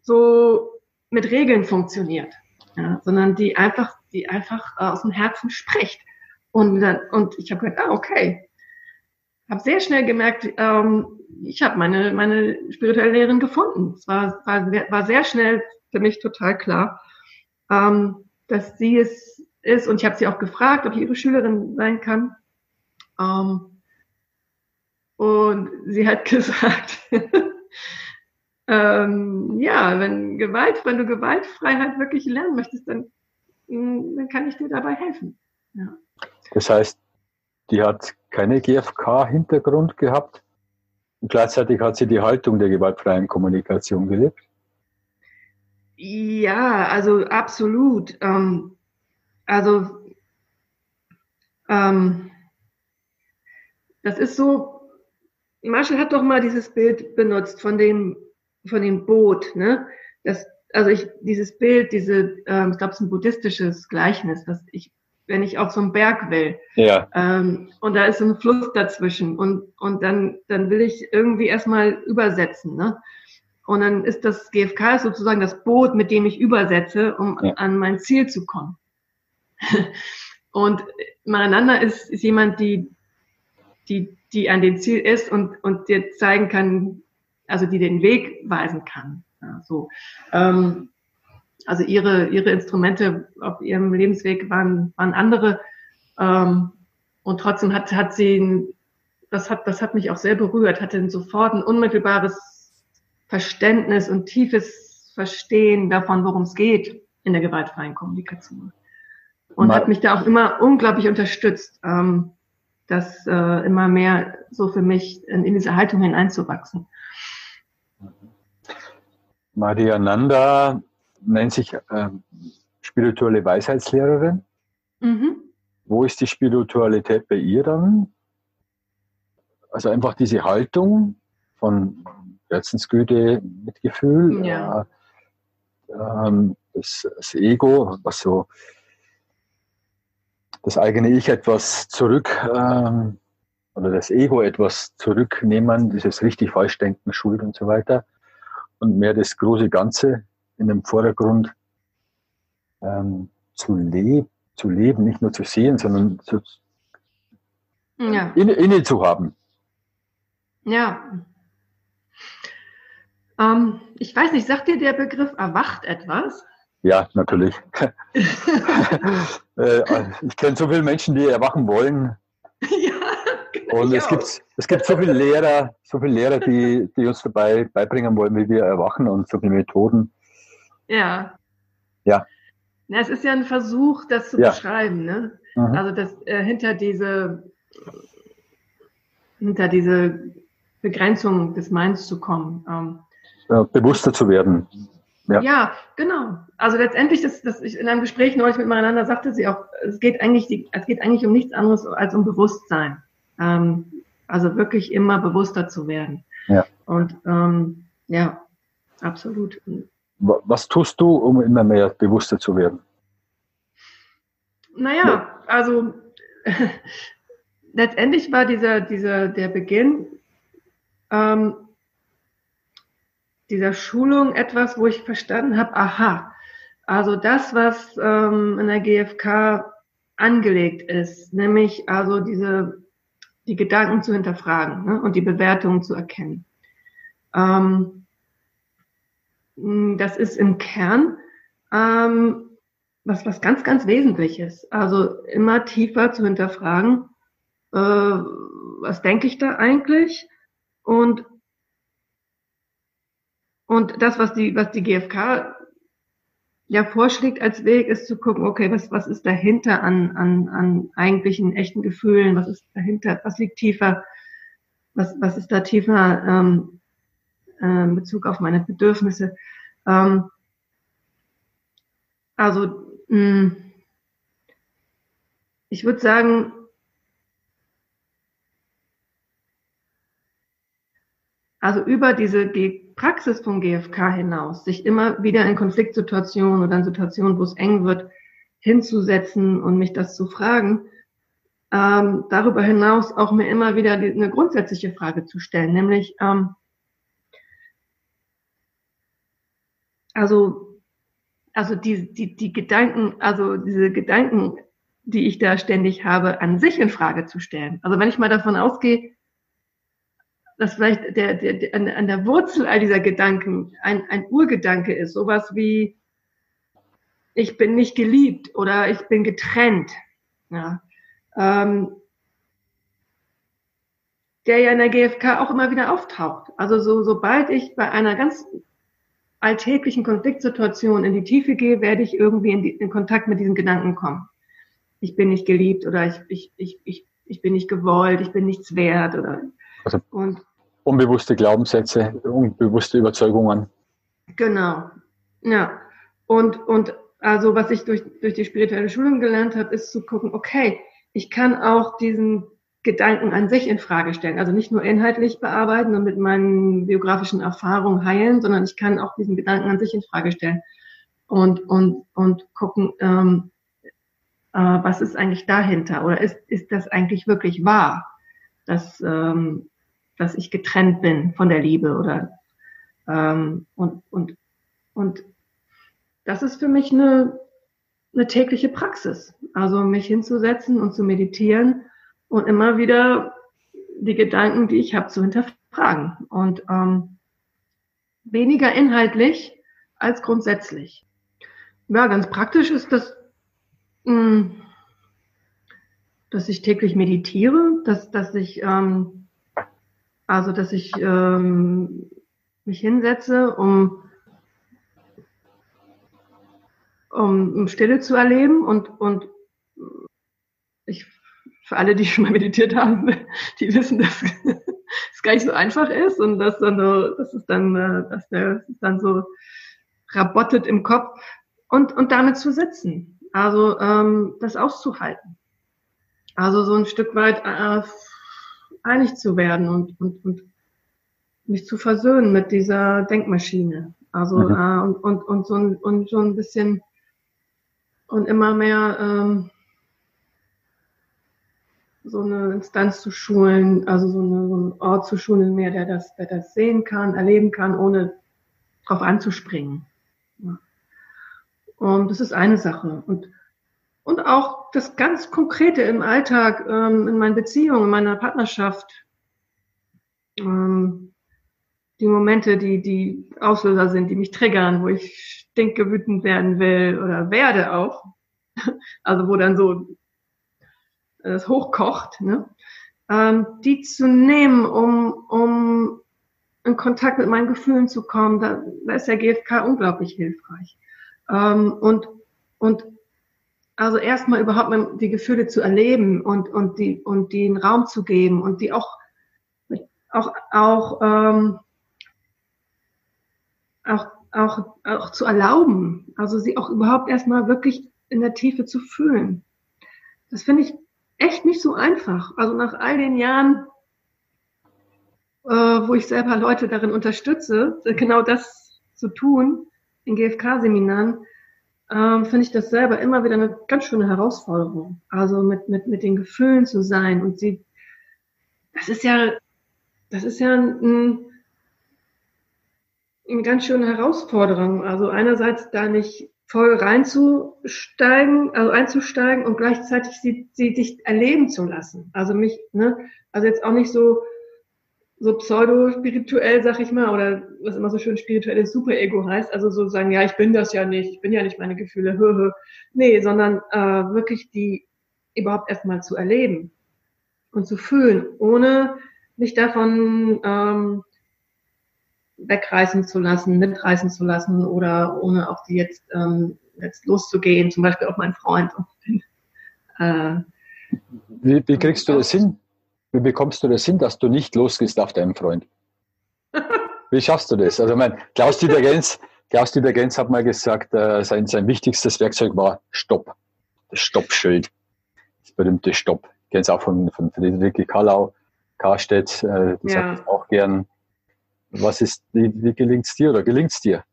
so mit Regeln funktioniert, ja, sondern die einfach, die einfach aus dem Herzen spricht. Und, dann, und ich habe gedacht, ah, okay. Habe sehr schnell gemerkt, ähm, ich habe meine, meine spirituelle Lehrerin gefunden. Es war, war, war sehr schnell für mich total klar, ähm, dass sie es ist. Und ich habe sie auch gefragt, ob ich ihre Schülerin sein kann. Ähm, und sie hat gesagt, ähm, ja, wenn Gewalt, wenn du Gewaltfreiheit wirklich lernen möchtest, dann, mm, dann kann ich dir dabei helfen. Ja. Das heißt, die hat keine GFK-Hintergrund gehabt? Und gleichzeitig hat sie die Haltung der gewaltfreien Kommunikation gelebt? Ja, also absolut. Ähm, also ähm, das ist so, Marshall hat doch mal dieses Bild benutzt von dem, von dem Boot, ne? Das, also ich, dieses Bild, diese, ähm, ich glaube, es ist ein buddhistisches Gleichnis, dass ich wenn ich auf so einen Berg will. Ja. Ähm, und da ist ein Fluss dazwischen und, und dann, dann will ich irgendwie erstmal übersetzen. Ne? Und dann ist das GFK sozusagen das Boot, mit dem ich übersetze, um ja. an mein Ziel zu kommen. und Marananda ist, ist jemand, die, die, die an dem Ziel ist und, und dir zeigen kann, also die den Weg weisen kann. Ja, so. Ähm, also ihre, ihre Instrumente auf ihrem Lebensweg waren, waren andere. Ähm, und trotzdem hat, hat sie, das hat, das hat mich auch sehr berührt, hatte sofort ein unmittelbares Verständnis und tiefes Verstehen davon, worum es geht in der gewaltfreien Kommunikation. Und Mal. hat mich da auch immer unglaublich unterstützt, ähm, das äh, immer mehr so für mich in, in diese Haltung hineinzuwachsen. Maria Nanda nennt sich ähm, spirituelle Weisheitslehrerin. Mhm. Wo ist die Spiritualität bei ihr dann? Also einfach diese Haltung von Herzensgüte, Mitgefühl, ja. äh, ähm, das, das, Ego, was so das eigene Ich etwas zurück ähm, oder das Ego etwas zurücknehmen, dieses richtig falsch denken, Schuld und so weiter und mehr das große Ganze in dem Vordergrund ähm, zu, leb zu leben, nicht nur zu sehen, sondern zu, ja. inne, inne zu haben. Ja. Ähm, ich weiß nicht, sagt dir der Begriff erwacht etwas? Ja, natürlich. Äh, ich kenne so viele Menschen, die erwachen wollen. Ja, und es gibt, es gibt so viele Lehrer, so viele Lehrer, die, die uns dabei beibringen wollen, wie wir erwachen und so viele Methoden. Ja. Ja. Na, es ist ja ein Versuch, das zu ja. beschreiben, ne? Mhm. Also das äh, hinter diese hinter diese Begrenzung des Minds zu kommen. Ähm, ja, bewusster zu werden. Ja. ja, genau. Also letztendlich, das, das ich in einem Gespräch neulich miteinander sagte sie auch, es geht eigentlich, die, es geht eigentlich um nichts anderes als um Bewusstsein. Ähm, also wirklich immer bewusster zu werden. Ja. Und ähm, ja, absolut. Was tust du, um immer mehr bewusster zu werden? Naja, also letztendlich war dieser, dieser, der Beginn ähm, dieser Schulung etwas, wo ich verstanden habe, aha, also das, was ähm, in der GfK angelegt ist, nämlich also diese die Gedanken zu hinterfragen ne, und die Bewertungen zu erkennen. Ähm, das ist im Kern ähm, was, was ganz, ganz Wesentliches. Also immer tiefer zu hinterfragen, äh, was denke ich da eigentlich? Und, und das, was die, was die GfK ja vorschlägt als Weg, ist zu gucken, okay, was, was ist dahinter an, an, an eigentlichen echten Gefühlen, was ist dahinter, was liegt tiefer, was, was ist da tiefer ähm, äh, in Bezug auf meine Bedürfnisse. Ähm, also mh, ich würde sagen, also über diese Praxis vom GFK hinaus, sich immer wieder in Konfliktsituationen oder in Situationen, wo es eng wird, hinzusetzen und mich das zu fragen, ähm, darüber hinaus auch mir immer wieder die, eine grundsätzliche Frage zu stellen, nämlich, ähm, also, also die, die, die Gedanken, also diese Gedanken, die ich da ständig habe, an sich in Frage zu stellen. Also wenn ich mal davon ausgehe, dass vielleicht der, der, der, an, an der Wurzel all dieser Gedanken ein, ein Urgedanke ist, sowas wie ich bin nicht geliebt oder ich bin getrennt, ja, ähm, der ja in der GfK auch immer wieder auftaucht. Also so, sobald ich bei einer ganz alltäglichen Konfliktsituation in die Tiefe gehe, werde ich irgendwie in, die, in Kontakt mit diesen Gedanken kommen. Ich bin nicht geliebt oder ich, ich, ich, ich, ich bin nicht gewollt, ich bin nichts wert oder also und, unbewusste Glaubenssätze, unbewusste Überzeugungen. Genau. Ja. Und, und also was ich durch, durch die spirituelle Schulung gelernt habe, ist zu gucken, okay, ich kann auch diesen Gedanken an sich in Frage stellen. Also nicht nur inhaltlich bearbeiten und mit meinen biografischen Erfahrungen heilen, sondern ich kann auch diesen Gedanken an sich in Frage stellen und, und, und gucken, ähm, äh, was ist eigentlich dahinter oder ist, ist das eigentlich wirklich wahr? Dass, ähm, dass ich getrennt bin von der Liebe oder ähm, und, und, und das ist für mich eine, eine tägliche Praxis. Also mich hinzusetzen und zu meditieren und immer wieder die Gedanken, die ich habe, zu hinterfragen. Und ähm, weniger inhaltlich als grundsätzlich. Ja, ganz praktisch ist das, mh, hm, dass ich täglich meditiere, dass, dass ich ähm, also, dass ich ähm, mich hinsetze, um, um, Stille zu erleben und, und ich, für alle, die schon mal meditiert haben, die wissen, dass es gar nicht so einfach ist und dass dann so, dass es dann, äh, dass der, dass es dann so rabottet im Kopf und, und damit zu sitzen. Also ähm, das auszuhalten. Also so ein Stück weit äh, einig zu werden und, und, und mich zu versöhnen mit dieser Denkmaschine. Also mhm. äh, und, und, und, so ein, und so ein bisschen und immer mehr ähm, so eine Instanz zu schulen, also so, eine, so einen Ort zu schulen mehr, der das, der das sehen kann, erleben kann, ohne drauf anzuspringen. Ja. Und das ist eine Sache. Und und auch das ganz Konkrete im Alltag, ähm, in meinen Beziehungen, in meiner Partnerschaft. Ähm, die Momente, die, die Auslöser sind, die mich triggern, wo ich stinkgewütend werden will oder werde auch. Also wo dann so es hochkocht, ne? ähm, die zu nehmen, um, um in Kontakt mit meinen Gefühlen zu kommen, da, da ist der GFK unglaublich hilfreich. Ähm, und, und also erstmal überhaupt die Gefühle zu erleben und, und, die, und einen Raum zu geben und die auch, auch, auch, ähm, auch, auch, auch zu erlauben. Also sie auch überhaupt erstmal wirklich in der Tiefe zu fühlen. Das finde ich echt nicht so einfach. Also nach all den Jahren, äh, wo ich selber Leute darin unterstütze, genau das zu tun in GFK-Seminaren, ähm, finde ich das selber immer wieder eine ganz schöne Herausforderung. Also mit, mit, mit den Gefühlen zu sein und sie, das ist ja, das ist ja ein, eine ganz schöne Herausforderung. Also einerseits da nicht voll reinzusteigen, also einzusteigen und gleichzeitig sie, sie dich erleben zu lassen. Also mich, ne, also jetzt auch nicht so, so pseudo-spirituell, sag ich mal, oder was immer so schön spirituelles Super-Ego heißt, also so sagen, ja, ich bin das ja nicht, ich bin ja nicht meine Gefühle, hö, hö. Nee, sondern äh, wirklich die überhaupt erstmal zu erleben und zu fühlen, ohne mich davon ähm, wegreißen zu lassen, mitreißen zu lassen oder ohne auf die jetzt, ähm, jetzt loszugehen, zum Beispiel auf meinen Freund. Äh, wie, wie kriegst du das hin? Wie bekommst du das hin, dass du nicht losgehst auf deinen Freund? Wie schaffst du das? Also, ich meine, Klaus-Dieter Gens, Klaus-Dieter Gens hat mal gesagt, äh, sein, sein wichtigstes Werkzeug war Stopp. Das Stoppschild. Das berühmte Stopp. Ich kenne es auch von, von Friederike Kallau, Karstedt, äh, die ja. sagt auch gern. Was ist, wie, wie gelingt es dir oder gelingt es dir?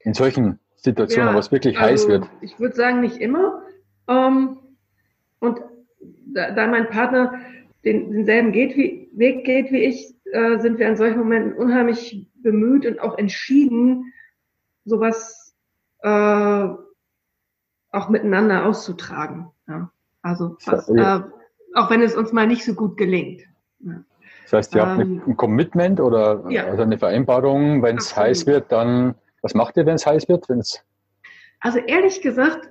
In solchen Situationen, ja, wo es wirklich also, heiß wird. Ich würde sagen, nicht immer. Ähm, und da, da mein Partner den, denselben geht wie, Weg geht wie ich, äh, sind wir in solchen Momenten unheimlich bemüht und auch entschieden, sowas äh, auch miteinander auszutragen. Ja. Also was, äh, auch wenn es uns mal nicht so gut gelingt. Ja. Das heißt, ihr habt ähm, ein Commitment oder ja. also eine Vereinbarung, wenn es heiß wird, dann was macht ihr, wenn es heiß wird? Wenn's also ehrlich gesagt,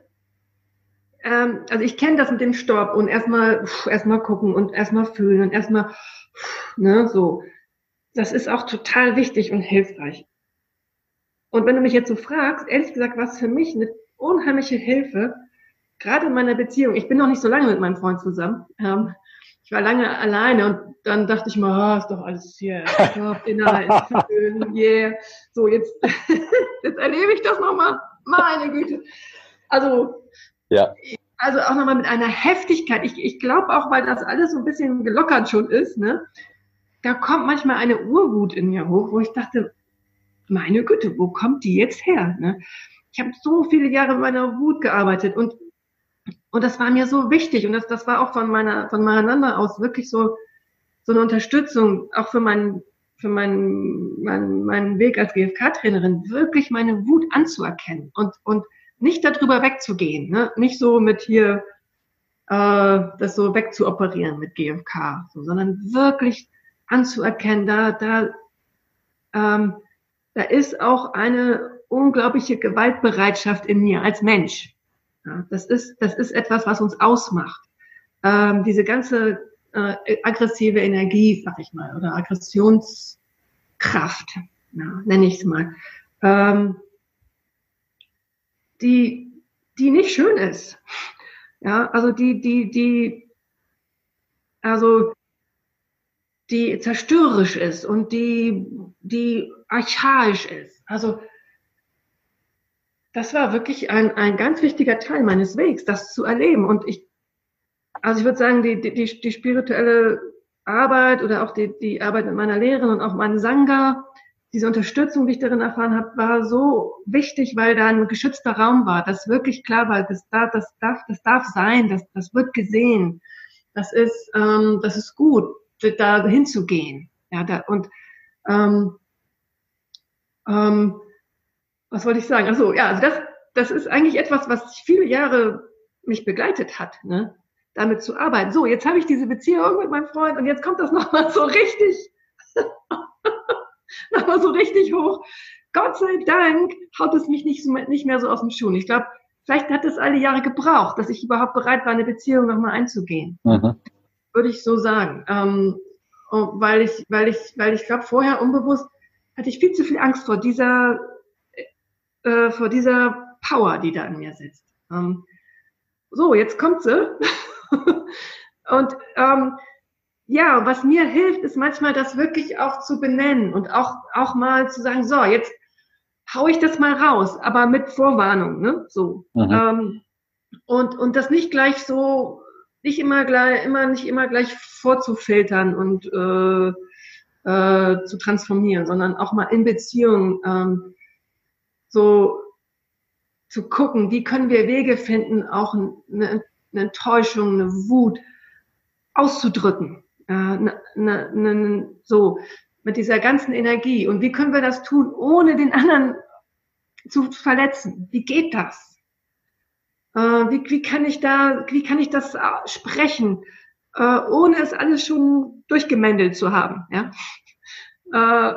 ähm, also ich kenne das mit dem Stopp und erstmal erstmal gucken und erstmal fühlen und erstmal ne, so. Das ist auch total wichtig und hilfreich. Und wenn du mich jetzt so fragst, ehrlich gesagt, was für mich eine unheimliche Hilfe, gerade in meiner Beziehung. Ich bin noch nicht so lange mit meinem Freund zusammen. Ähm, ich war lange alleine und dann dachte ich mal, oh, ist doch alles hier. Stopp, Inhalt, yeah. So, jetzt, jetzt erlebe ich das nochmal. Meine Güte. Also, ja. Also auch nochmal mit einer Heftigkeit. Ich, ich glaube auch, weil das alles so ein bisschen gelockert schon ist, ne? Da kommt manchmal eine Urwut in mir hoch, wo ich dachte, meine Güte, wo kommt die jetzt her? Ne? Ich habe so viele Jahre mit meiner Wut gearbeitet und und das war mir so wichtig und das, das war auch von meiner von meiner aus wirklich so so eine Unterstützung auch für meinen für meinen meinen, meinen Weg als GFK-Trainerin wirklich meine Wut anzuerkennen und und nicht darüber wegzugehen, ne? nicht so mit hier äh, das so wegzuoperieren mit GFK, so, sondern wirklich anzuerkennen, da, da, ähm, da ist auch eine unglaubliche Gewaltbereitschaft in mir als Mensch. Ja, das ist, das ist etwas, was uns ausmacht. Ähm, diese ganze äh, aggressive Energie, sag ich mal, oder Aggressionskraft, ja, nenne ich es mal. Ähm, die, die nicht schön ist. Ja, also die, die, die, also die zerstörerisch ist und die, die archaisch ist. Also das war wirklich ein, ein ganz wichtiger Teil meines Wegs, das zu erleben. Und ich, also ich würde sagen, die, die, die spirituelle Arbeit oder auch die, die Arbeit mit meiner Lehrerin und auch meinem Sangha, diese Unterstützung, die ich darin erfahren habe, war so wichtig, weil da ein geschützter Raum war, das wirklich klar war, das darf, das darf, das darf sein, das, das wird gesehen, das ist, ähm, das ist gut, da hinzugehen. Ja, da, und ähm, ähm, was wollte ich sagen? Also ja, also das, das ist eigentlich etwas, was viele Jahre mich begleitet hat, ne? damit zu arbeiten. So, jetzt habe ich diese Beziehung mit meinem Freund und jetzt kommt das nochmal so richtig nochmal so richtig hoch. Gott sei Dank haut es mich nicht, so, nicht mehr so aus dem Schuh. Ich glaube, vielleicht hat es alle Jahre gebraucht, dass ich überhaupt bereit war, eine Beziehung nochmal einzugehen. Mhm. Würde ich so sagen. Ähm, weil ich, weil ich, weil ich glaube, vorher unbewusst hatte ich viel zu viel Angst vor dieser, äh, vor dieser Power, die da in mir sitzt. Ähm, so, jetzt kommt sie. Und ähm, ja, was mir hilft, ist manchmal das wirklich auch zu benennen und auch, auch mal zu sagen, so, jetzt hau ich das mal raus, aber mit Vorwarnung, ne? So. Mhm. Ähm, und, und das nicht gleich so, nicht immer gleich, immer nicht immer gleich vorzufiltern und äh, äh, zu transformieren, sondern auch mal in Beziehungen ähm, so zu gucken, wie können wir Wege finden, auch eine, eine Enttäuschung, eine Wut auszudrücken. Äh, ne, ne, ne, so mit dieser ganzen Energie. Und wie können wir das tun, ohne den anderen zu verletzen? Wie geht das? Äh, wie, wie kann ich da, wie kann ich das äh, sprechen, äh, ohne es alles schon durchgemändelt zu haben? Ja? Äh,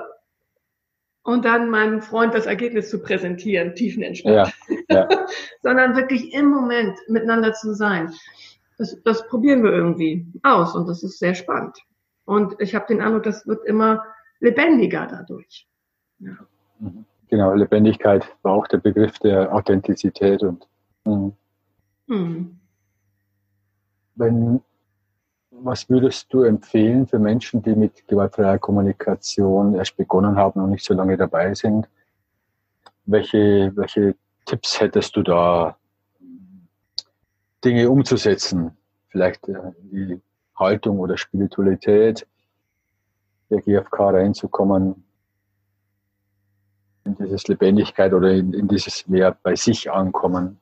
und dann meinem Freund das Ergebnis zu präsentieren, tiefenentspannt. Ja, ja. Sondern wirklich im Moment miteinander zu sein. Das, das probieren wir irgendwie aus und das ist sehr spannend. Und ich habe den Eindruck, das wird immer lebendiger dadurch. Ja. Mhm. Genau, Lebendigkeit war auch der Begriff der Authentizität und mh. Mhm. wenn was würdest du empfehlen für Menschen, die mit gewaltfreier Kommunikation erst begonnen haben und nicht so lange dabei sind? Welche, welche Tipps hättest du da, Dinge umzusetzen? Vielleicht äh, die Haltung oder Spiritualität der GfK reinzukommen, in dieses Lebendigkeit oder in, in dieses mehr bei sich ankommen?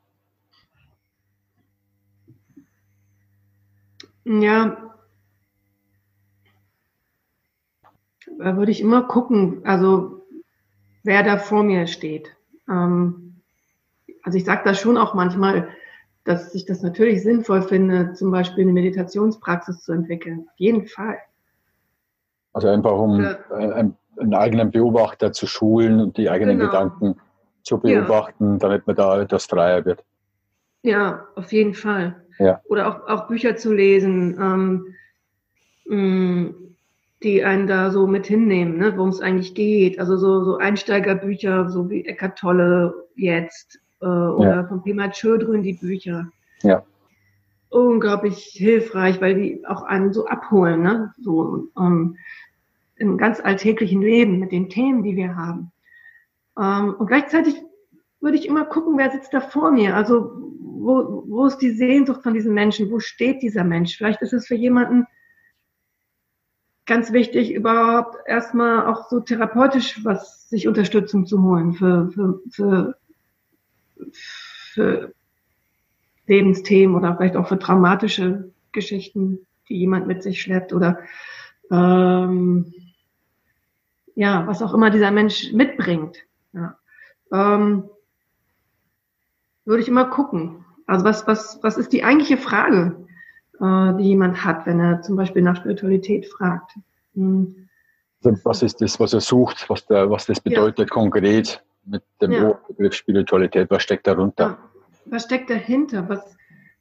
Ja, da würde ich immer gucken, also wer da vor mir steht. Ähm, also ich sage das schon auch manchmal, dass ich das natürlich sinnvoll finde, zum Beispiel eine Meditationspraxis zu entwickeln. Auf jeden Fall. Also einfach um ja. einen, einen, eigenen Beobachter zu schulen und die eigenen genau. Gedanken zu beobachten, ja. damit man da etwas freier wird. Ja, auf jeden Fall. Ja. Oder auch, auch Bücher zu lesen. Ähm, mh, die einen da so mit hinnehmen, ne, worum es eigentlich geht. Also so, so Einsteigerbücher, so wie Eckart Tolle jetzt äh, oder ja. von Pima Chödrün die Bücher. Ja. Unglaublich hilfreich, weil die auch einen so abholen, ne? so um, im ganz alltäglichen Leben mit den Themen, die wir haben. Ähm, und gleichzeitig würde ich immer gucken, wer sitzt da vor mir. Also wo, wo ist die Sehnsucht von diesem Menschen? Wo steht dieser Mensch? Vielleicht ist es für jemanden ganz wichtig, überhaupt erstmal auch so therapeutisch was sich Unterstützung zu holen für, für, für, für Lebensthemen oder vielleicht auch für traumatische Geschichten, die jemand mit sich schleppt oder ähm, ja, was auch immer dieser Mensch mitbringt. Ja. Ähm, würde ich immer gucken. Also was, was, was ist die eigentliche Frage? äh, die jemand hat, wenn er zum Beispiel nach Spiritualität fragt. Mhm. Was ist das, was er sucht, was, der, was das bedeutet ja. konkret mit dem ja. Begriff Spiritualität? Was steckt darunter? Was steckt dahinter? Was,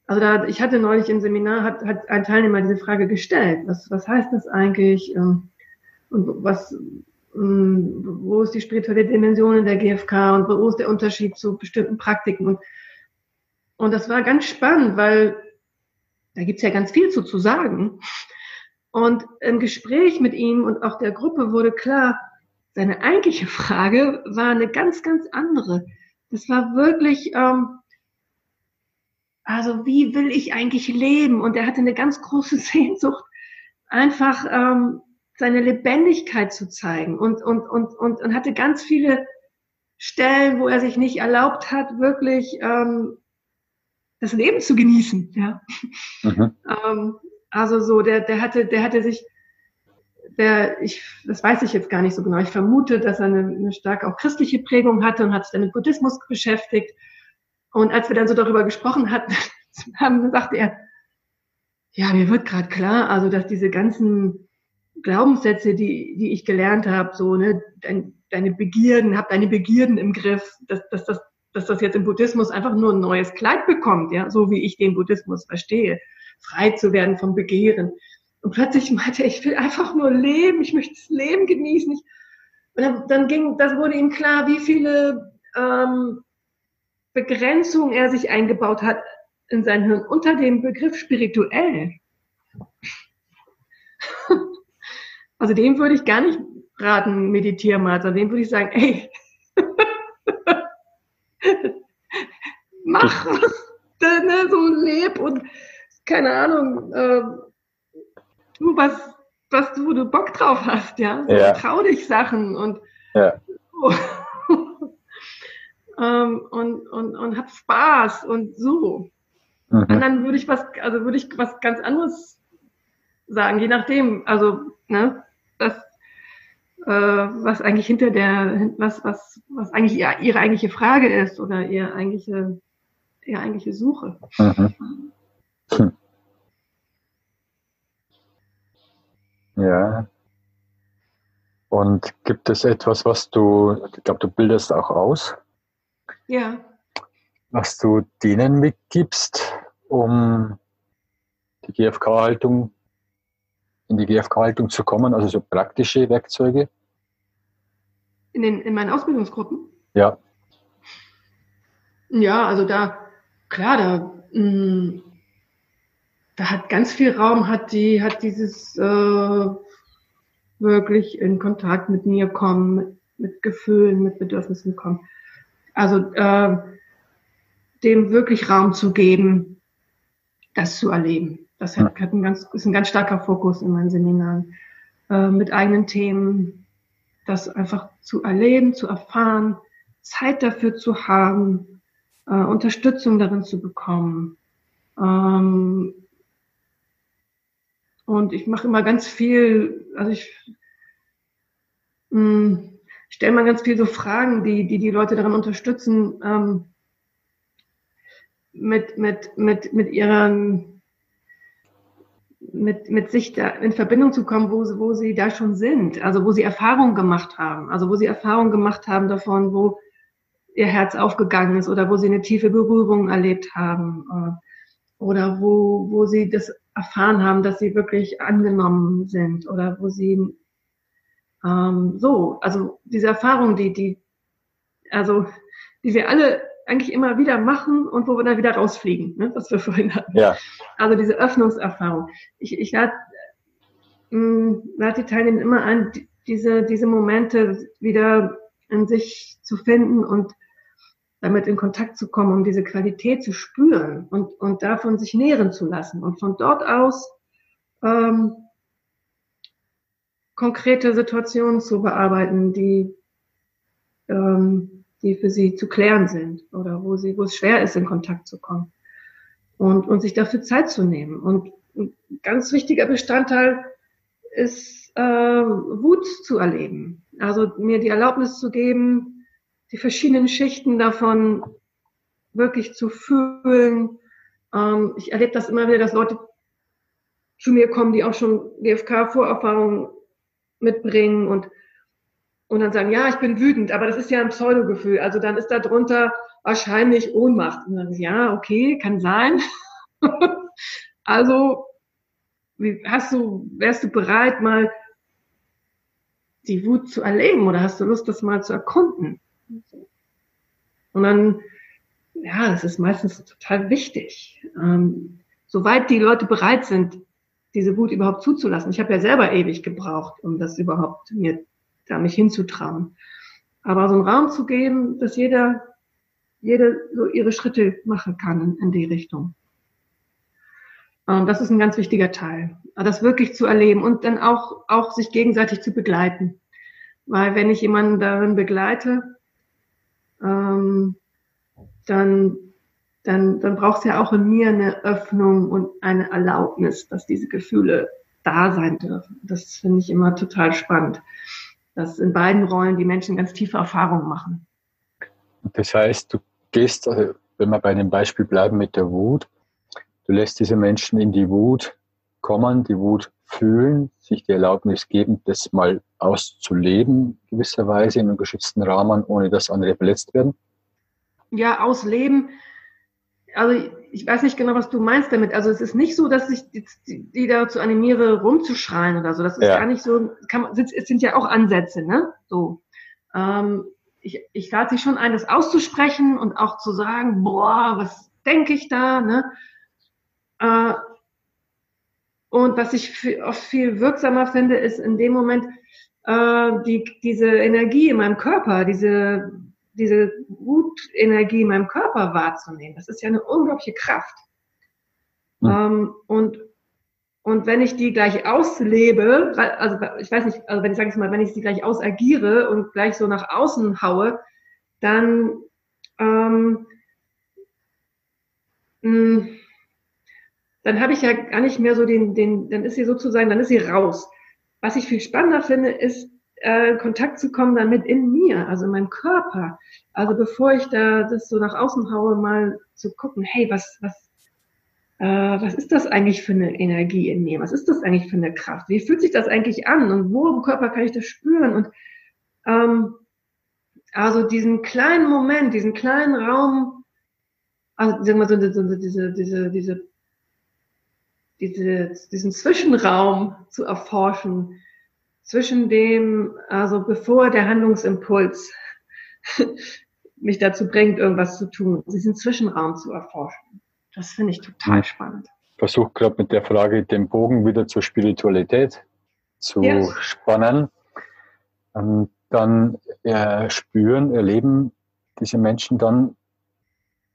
also da, ich hatte neulich im Seminar, hat, hat ein Teilnehmer diese Frage gestellt. Was, was heißt das eigentlich? Ähm, und was, ähm, wo ist die spirituelle Dimension in der GfK und wo ist der Unterschied zu bestimmten Praktiken? Und, und das war ganz spannend, weil da gibt's ja ganz viel zu, zu sagen. Und im Gespräch mit ihm und auch der Gruppe wurde klar, seine eigentliche Frage war eine ganz, ganz andere. Das war wirklich, ähm, also wie will ich eigentlich leben? Und er hatte eine ganz große Sehnsucht, einfach ähm, seine Lebendigkeit zu zeigen und, und, und, und, und hatte ganz viele Stellen, wo er sich nicht erlaubt hat, wirklich ähm, das Leben zu genießen. Ja. Mhm. Ähm, also so, der, der hatte, der hatte sich, der, ich, das weiß ich jetzt gar nicht so genau. Ich vermute, dass er eine, eine stark auch christliche Prägung hatte und hat sich dann mit Buddhismus beschäftigt. Und als wir dann so darüber gesprochen hatten, haben, sagte er, ja, mir wird gerade klar, also dass diese ganzen Glaubenssätze, die, die ich gelernt habe, so, ne, dein, deine Begierden, hab deine Begierden im Griff, dass, dass das dass das jetzt im Buddhismus einfach nur ein neues Kleid bekommt, ja, so wie ich den Buddhismus verstehe, frei zu werden vom Begehren. Und plötzlich meinte er, ich will einfach nur leben, ich möchte das Leben genießen. Ich, und dann, dann ging, das wurde ihm klar, wie viele ähm, Begrenzungen er sich eingebaut hat in sein Hirn unter dem Begriff spirituell. also dem würde ich gar nicht raten, meditieren mal, sondern dem würde ich sagen, ey, Mach, was ne, so leb und keine Ahnung, äh, du was, was du, wo du Bock drauf hast, ja. Ja. Trau dich Sachen und Ja. so. ähm, und, und, und hab Spaß und so. Und Mhm. dann würde ich was, also würde ich was ganz anderes sagen, je nachdem, also, ne, das, äh, was eigentlich hinter der, was, was, was eigentlich ihr, ihre eigentliche Frage ist oder ihr eigentliche, ihre eigentliche Suche. Mhm. Hm. Ja. Und gibt es etwas, was du, ich glaube, du bildest auch aus, Ja. was du denen mitgibst, um die GFK-Haltung, in die GFK-Haltung zu kommen, also so praktische Werkzeuge? In den, in meinen Ausbildungsgruppen. Ja. Ja, also da, klar, da, mh, da hat ganz viel Raum, hat die, hat dieses äh, wirklich in Kontakt mit mir kommen, mit, mit Gefühlen, mit Bedürfnissen kommen. Also äh, dem wirklich Raum zu geben, das zu erleben. Das hat, hat ein ganz, ist ein ganz starker Fokus in meinen Seminaren. Äh, mit eigenen Themen, das einfach zu erleben, zu erfahren, Zeit dafür zu haben, äh, Unterstützung darin zu bekommen. Ähm, und ich mache immer ganz viel, also ich mh, stelle mal ganz viel so Fragen, die die, die Leute daran unterstützen, ähm, mit, mit, mit, mit ihren, mit, mit sich da in Verbindung zu kommen, wo, sie- wo sie da schon sind, also wo sie Erfahrungen gemacht haben, also wo sie Erfahrungen gemacht haben davon, wo ihr Herz aufgegangen ist oder wo sie eine tiefe Berührung erlebt haben äh, oder wo, wo sie das erfahren haben, dass sie wirklich angenommen sind oder wo sie ähm, so, also diese Erfahrung, die, die, also die wir alle eigentlich immer wieder machen und wo wir dann wieder rausfliegen, ne, was wir vorhin hatten. Ja. Also diese Öffnungserfahrung. Ich, ich lade mh, lad die Teilnehmer immer an, die- diese, diese Momente wieder in sich zu finden und damit in Kontakt zu kommen, um diese Qualität zu spüren und, und davon sich nähren zu lassen und von dort aus ähm, konkrete Situationen zu bearbeiten, die, ähm, die für sie zu klären sind oder wo sie, wo es schwer ist, in Kontakt zu kommen und, und sich dafür Zeit zu nehmen. Und ein ganz wichtiger Bestandteil ist, äh, Wut zu erleben. Also mir die Erlaubnis zu geben, die verschiedenen Schichten davon wirklich zu fühlen. Ähm, ich erlebe das immer wieder, dass Leute zu mir kommen, die auch schon GFK-Vorerfahrungen mitbringen und, und dann sagen, ja, ich bin wütend, aber das ist ja ein Pseudogefühl. Also dann ist da drunter wahrscheinlich Ohnmacht. Und dann, ja, okay, kann sein. also, wie, hast du, wärst du bereit, mal die Wut zu erleben oder hast du Lust, das mal zu erkunden? Und dann, ja, das ist meistens total wichtig. Ähm, soweit die Leute bereit sind, diese Wut überhaupt zuzulassen. Ich habe ja selber ewig gebraucht, um das überhaupt mir da mich hinzutrauen. Aber so einen Raum zu geben, dass jeder, jede so ihre Schritte machen kann in, in die Richtung. Ähm, das ist ein ganz wichtiger Teil. Das wirklich zu erleben und dann auch, auch sich gegenseitig zu begleiten. Weil wenn ich jemanden darin begleite, ähm, dann, dann, dann braucht es ja auch in mir eine Öffnung und eine Erlaubnis, dass diese Gefühle da sein dürfen. Das finde ich immer total spannend, dass in beiden Rollen die Menschen ganz tiefe Erfahrungen machen. Das heißt, du gehst, also wenn wir bei dem Beispiel bleiben mit der Wut, du lässt diese Menschen in die Wut kommen, die Wut fühlen, sich die Erlaubnis geben, das mal auszuleben, gewisserweise in einem geschützten Rahmen, ohne dass andere verletzt werden. Ja, ausleben. Also ich weiß nicht genau, was du meinst damit. Also es ist nicht so, dass ich die, dazu animiere, rumzuschreien oder so. Das ist Ja. gar nicht so. Man, es sind ja auch Ansätze, ne? So. Ähm, ich, ich lade sie schon ein, das auszusprechen und auch zu sagen, boah, was denke ich da, ne? Äh, und was ich viel, oft viel wirksamer finde, ist in dem Moment äh, die, diese Energie in meinem Körper, diese diese Wutenergie in meinem Körper wahrzunehmen. Das ist ja eine unglaubliche Kraft. Mhm. Ähm, und, und wenn ich die gleich auslebe, also ich weiß nicht, also wenn ich sage es mal, wenn ich sie gleich ausagiere und gleich so nach außen haue, dann ähm, mh, hm, dann habe ich ja gar nicht mehr so den, den, dann ist sie sozusagen, dann ist sie raus. Was ich viel spannender finde, ist, äh, Kontakt zu kommen damit in mir, also in meinem Körper. Also bevor ich da das so nach außen haue, mal zu gucken, hey, was, was, äh, was ist das eigentlich für eine Energie in mir? Was ist das eigentlich für eine Kraft? Wie fühlt sich das eigentlich an? Und wo im Körper kann ich das spüren? Und ähm, also diesen kleinen Moment, diesen kleinen Raum, also sagen wir so, so diese, diese, diese diese, diesen Zwischenraum zu erforschen, zwischen dem, also bevor der Handlungsimpuls mich dazu bringt, irgendwas zu tun, diesen Zwischenraum zu erforschen. Das finde ich total spannend. Ich versuche gerade mit der Frage den Bogen wieder zur Spiritualität zu yes. spannen. Und dann äh, spüren, erleben diese Menschen dann,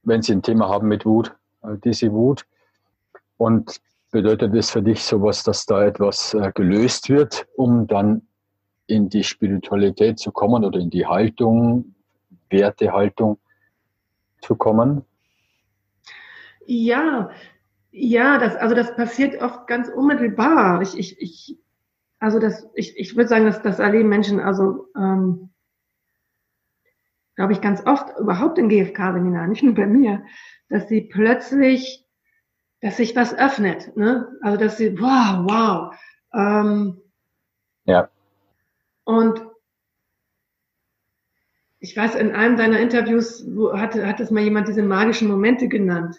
wenn sie ein Thema haben mit Wut, äh, diese Wut und Bedeutet es für dich sowas, dass da etwas äh, gelöst wird, um dann in die Spiritualität zu kommen oder in die Haltung, Wertehaltung zu kommen? Ja, ja, das, also das passiert oft ganz unmittelbar. Ich, ich, ich, also das, ich, ich würde sagen, dass das erleben Menschen, also ähm, glaube ich, ganz oft überhaupt in GFK-Seminaren, nicht nur bei mir, dass sie plötzlich dass sich was öffnet. Ne? Also dass sie, wow, wow. Ähm, ja. Und ich weiß, in einem deiner Interviews wo hat, hat es mal jemand diese magischen Momente genannt.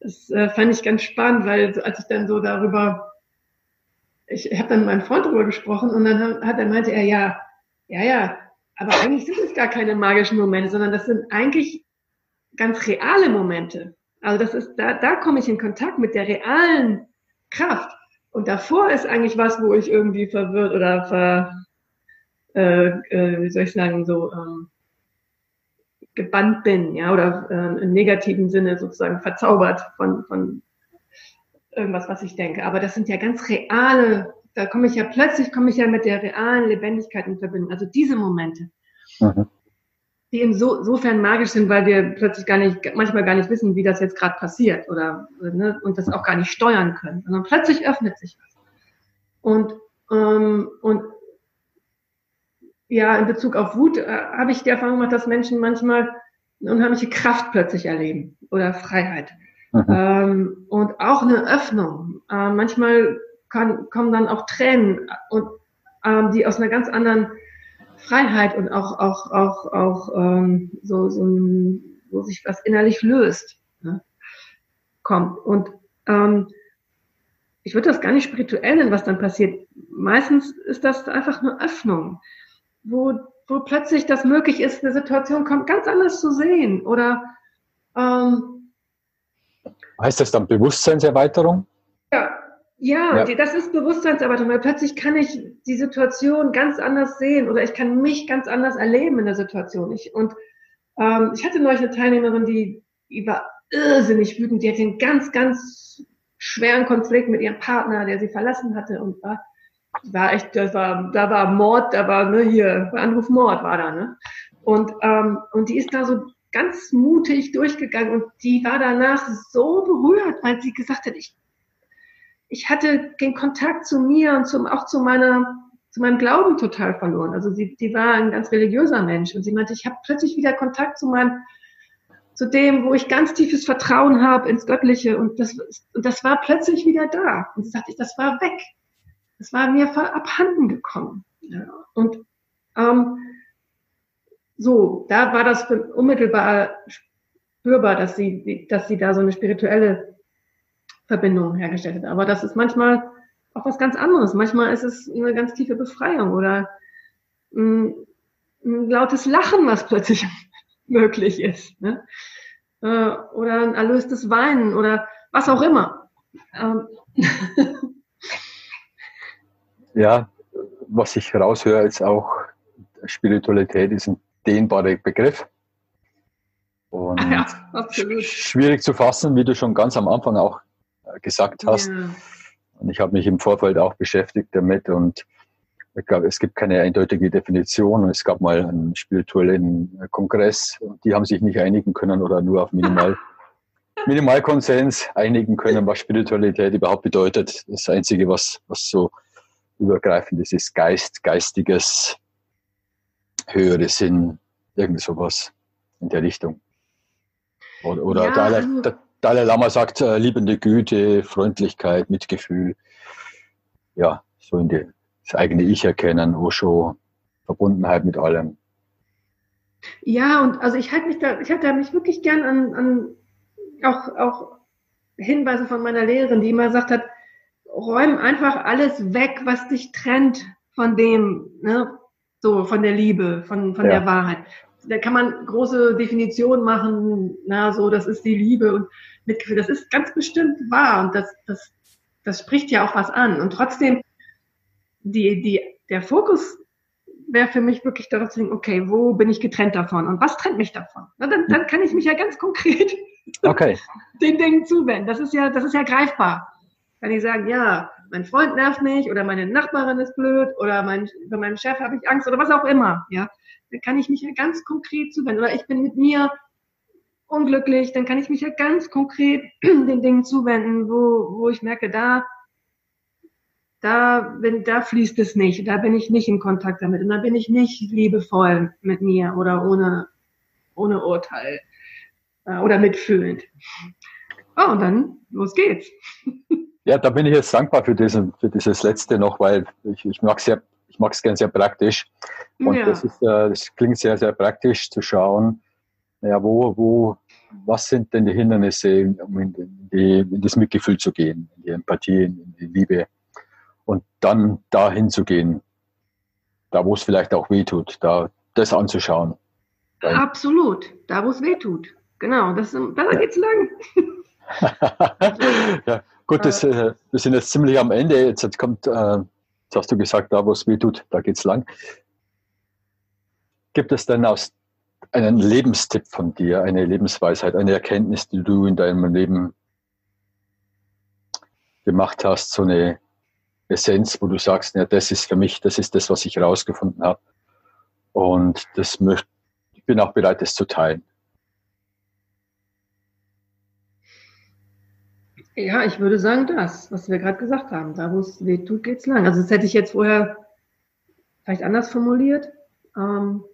Das äh, fand ich ganz spannend, weil als ich dann so darüber, ich, ich habe dann mit meinem Freund darüber gesprochen und dann hat er meinte er, ja, ja, ja, aber eigentlich sind es gar keine magischen Momente, sondern das sind eigentlich ganz reale Momente. Also das ist, da, da komme ich in Kontakt mit der realen Kraft. Und davor ist eigentlich was, wo ich irgendwie verwirrt oder ver, äh, äh, wie soll ich sagen, so ähm, gebannt bin, ja, oder äh, im negativen Sinne sozusagen verzaubert von, von irgendwas, was ich denke. Aber das sind ja ganz reale, da komme ich ja plötzlich, komme ich ja mit der realen Lebendigkeit in Verbindung. Also diese Momente. Mhm die insofern magisch sind, weil wir plötzlich gar nicht, manchmal gar nicht wissen, wie das jetzt gerade passiert oder ne, und das auch gar nicht steuern können. Sondern plötzlich öffnet sich was. Und, ähm, und ja, in Bezug auf Wut äh, habe ich die Erfahrung gemacht, dass Menschen manchmal eine unheimliche Kraft plötzlich erleben oder Freiheit. Mhm. Ähm, und auch eine Öffnung. Äh, manchmal kann, kommen dann auch Tränen und ähm, die aus einer ganz anderen Freiheit und auch, auch, auch, auch ähm, so, so ein, wo sich was innerlich löst, ne, kommt. Und ähm, ich würde das gar nicht spirituell nennen, was dann passiert. Meistens ist das einfach eine Öffnung, wo, wo plötzlich das möglich ist, eine Situation kommt ganz anders zu sehen. Oder ähm, heißt das dann Bewusstseinserweiterung? Ja, ja, ja, das ist Bewusstseinserweiterung, weil plötzlich kann ich die Situation ganz anders sehen oder ich kann mich ganz anders erleben in der Situation. Ich, und ähm, ich hatte neulich eine Teilnehmerin, die, die war irrsinnig wütend. Die hatte einen ganz, ganz schweren Konflikt mit ihrem Partner, der sie verlassen hatte und war, war echt, das war, da war Mord, da war ne, hier Anruf Mord war da, ne? Und ähm, und die ist da so ganz mutig durchgegangen und die war danach so berührt, weil sie gesagt hat, ich ich hatte den Kontakt zu mir und zum, auch zu meiner, zu meinem Glauben total verloren. Also sie, die war ein ganz religiöser Mensch und sie meinte, ich habe plötzlich wieder Kontakt zu meinem, zu dem, wo ich ganz tiefes Vertrauen habe ins Göttliche und das, und das war plötzlich wieder da. Und sie sagte, das war weg. Das war mir abhanden gekommen. Ja. Und ähm, so, da war das unmittelbar spürbar, dass sie, dass sie da so eine spirituelle Verbindung hergestellt hat. Aber das ist manchmal auch was ganz anderes. Manchmal ist es eine ganz tiefe Befreiung oder ein, ein lautes Lachen, was plötzlich möglich ist. Ne? Äh, oder ein erlöstes Weinen oder was auch immer. Ähm. ja, was ich raushöre, ist auch Spiritualität ist ein dehnbarer Begriff. Und ja, schwierig zu fassen, wie du schon ganz am Anfang auch gesagt hast. Ja. Und ich habe mich im Vorfeld auch beschäftigt damit und ich glaube, es gibt keine eindeutige Definition es gab mal einen spirituellen Kongress und die haben sich nicht einigen können oder nur auf Minimal, Minimalkonsens einigen können, was Spiritualität überhaupt bedeutet. Das Einzige, was, was so übergreifend ist, ist Geist, geistiges, höhere Sinn, irgend sowas in der Richtung. Oder, oder ja, Dalai, also Dalai Lama sagt äh, liebende Güte, Freundlichkeit, Mitgefühl. Ja, so in die, das eigene Ich erkennen, Osho, Verbundenheit mit allem. Ja, und also ich halte mich da, ich halte mich wirklich gern an, an auch, auch Hinweise von meiner Lehrerin, die immer gesagt hat, räum einfach alles weg, was dich trennt von dem, ne, so von der Liebe, von, von ja. der Wahrheit. Da kann man große Definitionen machen, na, so, das ist die Liebe und Mitgefühl. Das ist ganz bestimmt wahr und das, das, das spricht ja auch was an. Und trotzdem, die, die, der Fokus wäre für mich wirklich darauf zu denken, okay, wo bin ich getrennt davon und was trennt mich davon? Na, dann, dann kann ich mich ja ganz konkret okay. den Dingen zuwenden. Das ist ja, das ist ja greifbar. Kann ich sagen, ja, mein Freund nervt mich oder meine Nachbarin ist blöd oder mein, bei meinem Chef habe ich Angst oder was auch immer. Ja, dann kann ich mich ja ganz konkret zuwenden. Oder ich bin mit mir unglücklich, dann kann ich mich ja ganz konkret den Dingen zuwenden, wo, wo ich merke, da, da, bin, da fließt es nicht, da bin ich nicht in Kontakt damit und da bin ich nicht liebevoll mit mir oder ohne, ohne Urteil äh, oder mitfühlend. Oh, und dann, los geht's. Ja, da bin ich jetzt dankbar für, diesen, für dieses letzte noch, weil ich, ich mag ja, ich mag es gern sehr praktisch. Und ja. das, ist, äh, das klingt sehr, sehr praktisch zu schauen, ja, wo, wo, was sind denn die Hindernisse, um in, die, in das Mitgefühl zu gehen, in die Empathie, in die Liebe und dann dahin zu gehen, da wo es vielleicht auch weh tut, da das anzuschauen. Absolut, da wo es weh tut. Genau, das, da ja. geht's lang. ja, gut, das, äh, wir sind jetzt ziemlich am Ende. Jetzt, jetzt kommt, äh, jetzt hast du gesagt, da wo es weh tut, da geht's lang. Gibt es denn aus einen Lebenstipp von dir, eine Lebensweisheit, eine Erkenntnis, die du in deinem Leben gemacht hast, so eine Essenz, wo du sagst, ja, das ist für mich, das ist das, was ich herausgefunden habe. Und das möchte, ich bin auch bereit, das zu teilen. Ja, ich würde sagen, das, was wir gerade gesagt haben. Da, wo es weh tut, geht's lang. Also, das hätte ich jetzt vorher vielleicht anders formuliert. Ähm,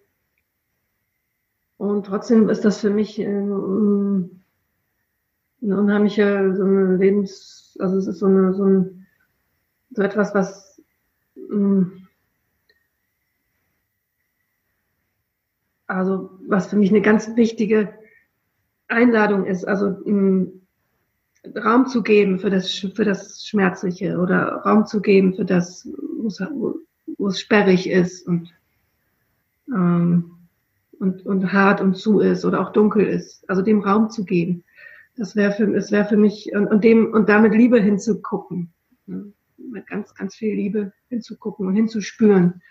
und trotzdem ist das für mich ähm, eine unheimliche so eine Lebens, also es ist so, eine, so, ein, so etwas, was ähm, also was für mich eine ganz wichtige Einladung ist, also im Raum zu geben für das, für das Schmerzliche oder Raum zu geben für das, wo es, sperrig ist und ähm, und, und hart und zu ist oder auch dunkel ist. Also dem Raum zu geben. Das wäre für, das wäre für mich, und, und dem, und damit Liebe hinzugucken. Ne? Mit ganz, ganz viel Liebe hinzugucken und hinzuspüren.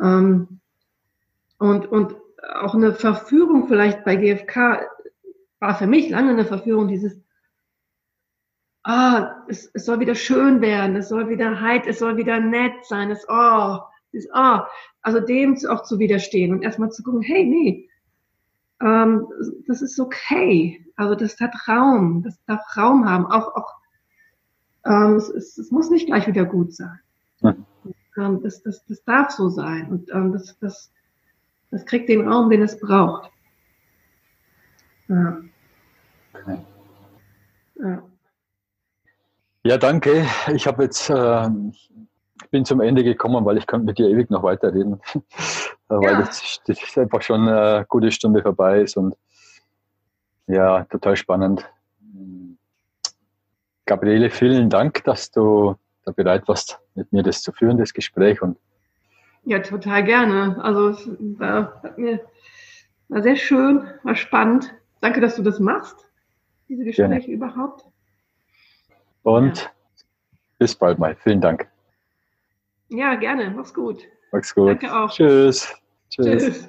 Ähm, und, und auch eine Verführung vielleicht bei GFK war für mich lange eine Verführung, dieses, ah, es, es soll wieder schön werden, es soll wieder heit, es soll wieder nett sein, es, oh, ist, ah, also dem auch zu widerstehen und erstmal zu gucken, hey, nee, ähm, das ist okay. Also das hat Raum, das darf Raum haben. Auch, auch ähm, es, es, es muss nicht gleich wieder gut sein. Hm. Ähm, das, das, das darf so sein. Und ähm, das, das, das kriegt den Raum, den es braucht. Ja. Okay. Ja. Ja, danke. Ich habe jetzt, äh, bin zum Ende gekommen, weil ich könnte mit dir ewig noch weiterreden. weil ja. das, das ist einfach schon eine gute Stunde vorbei ist und ja, total spannend. Gabriele, vielen Dank, dass du da bereit warst, mit mir das zu führen, das Gespräch. Und ja, total gerne. Also war, mir, war sehr schön, war spannend. Danke, dass du das machst, diese Gespräche gerne. überhaupt. Und ja. bis bald mal. Vielen Dank. Ja, gerne. Mach's gut. Mach's gut. Danke auch. Tschüss. Tschüss. Tschüss.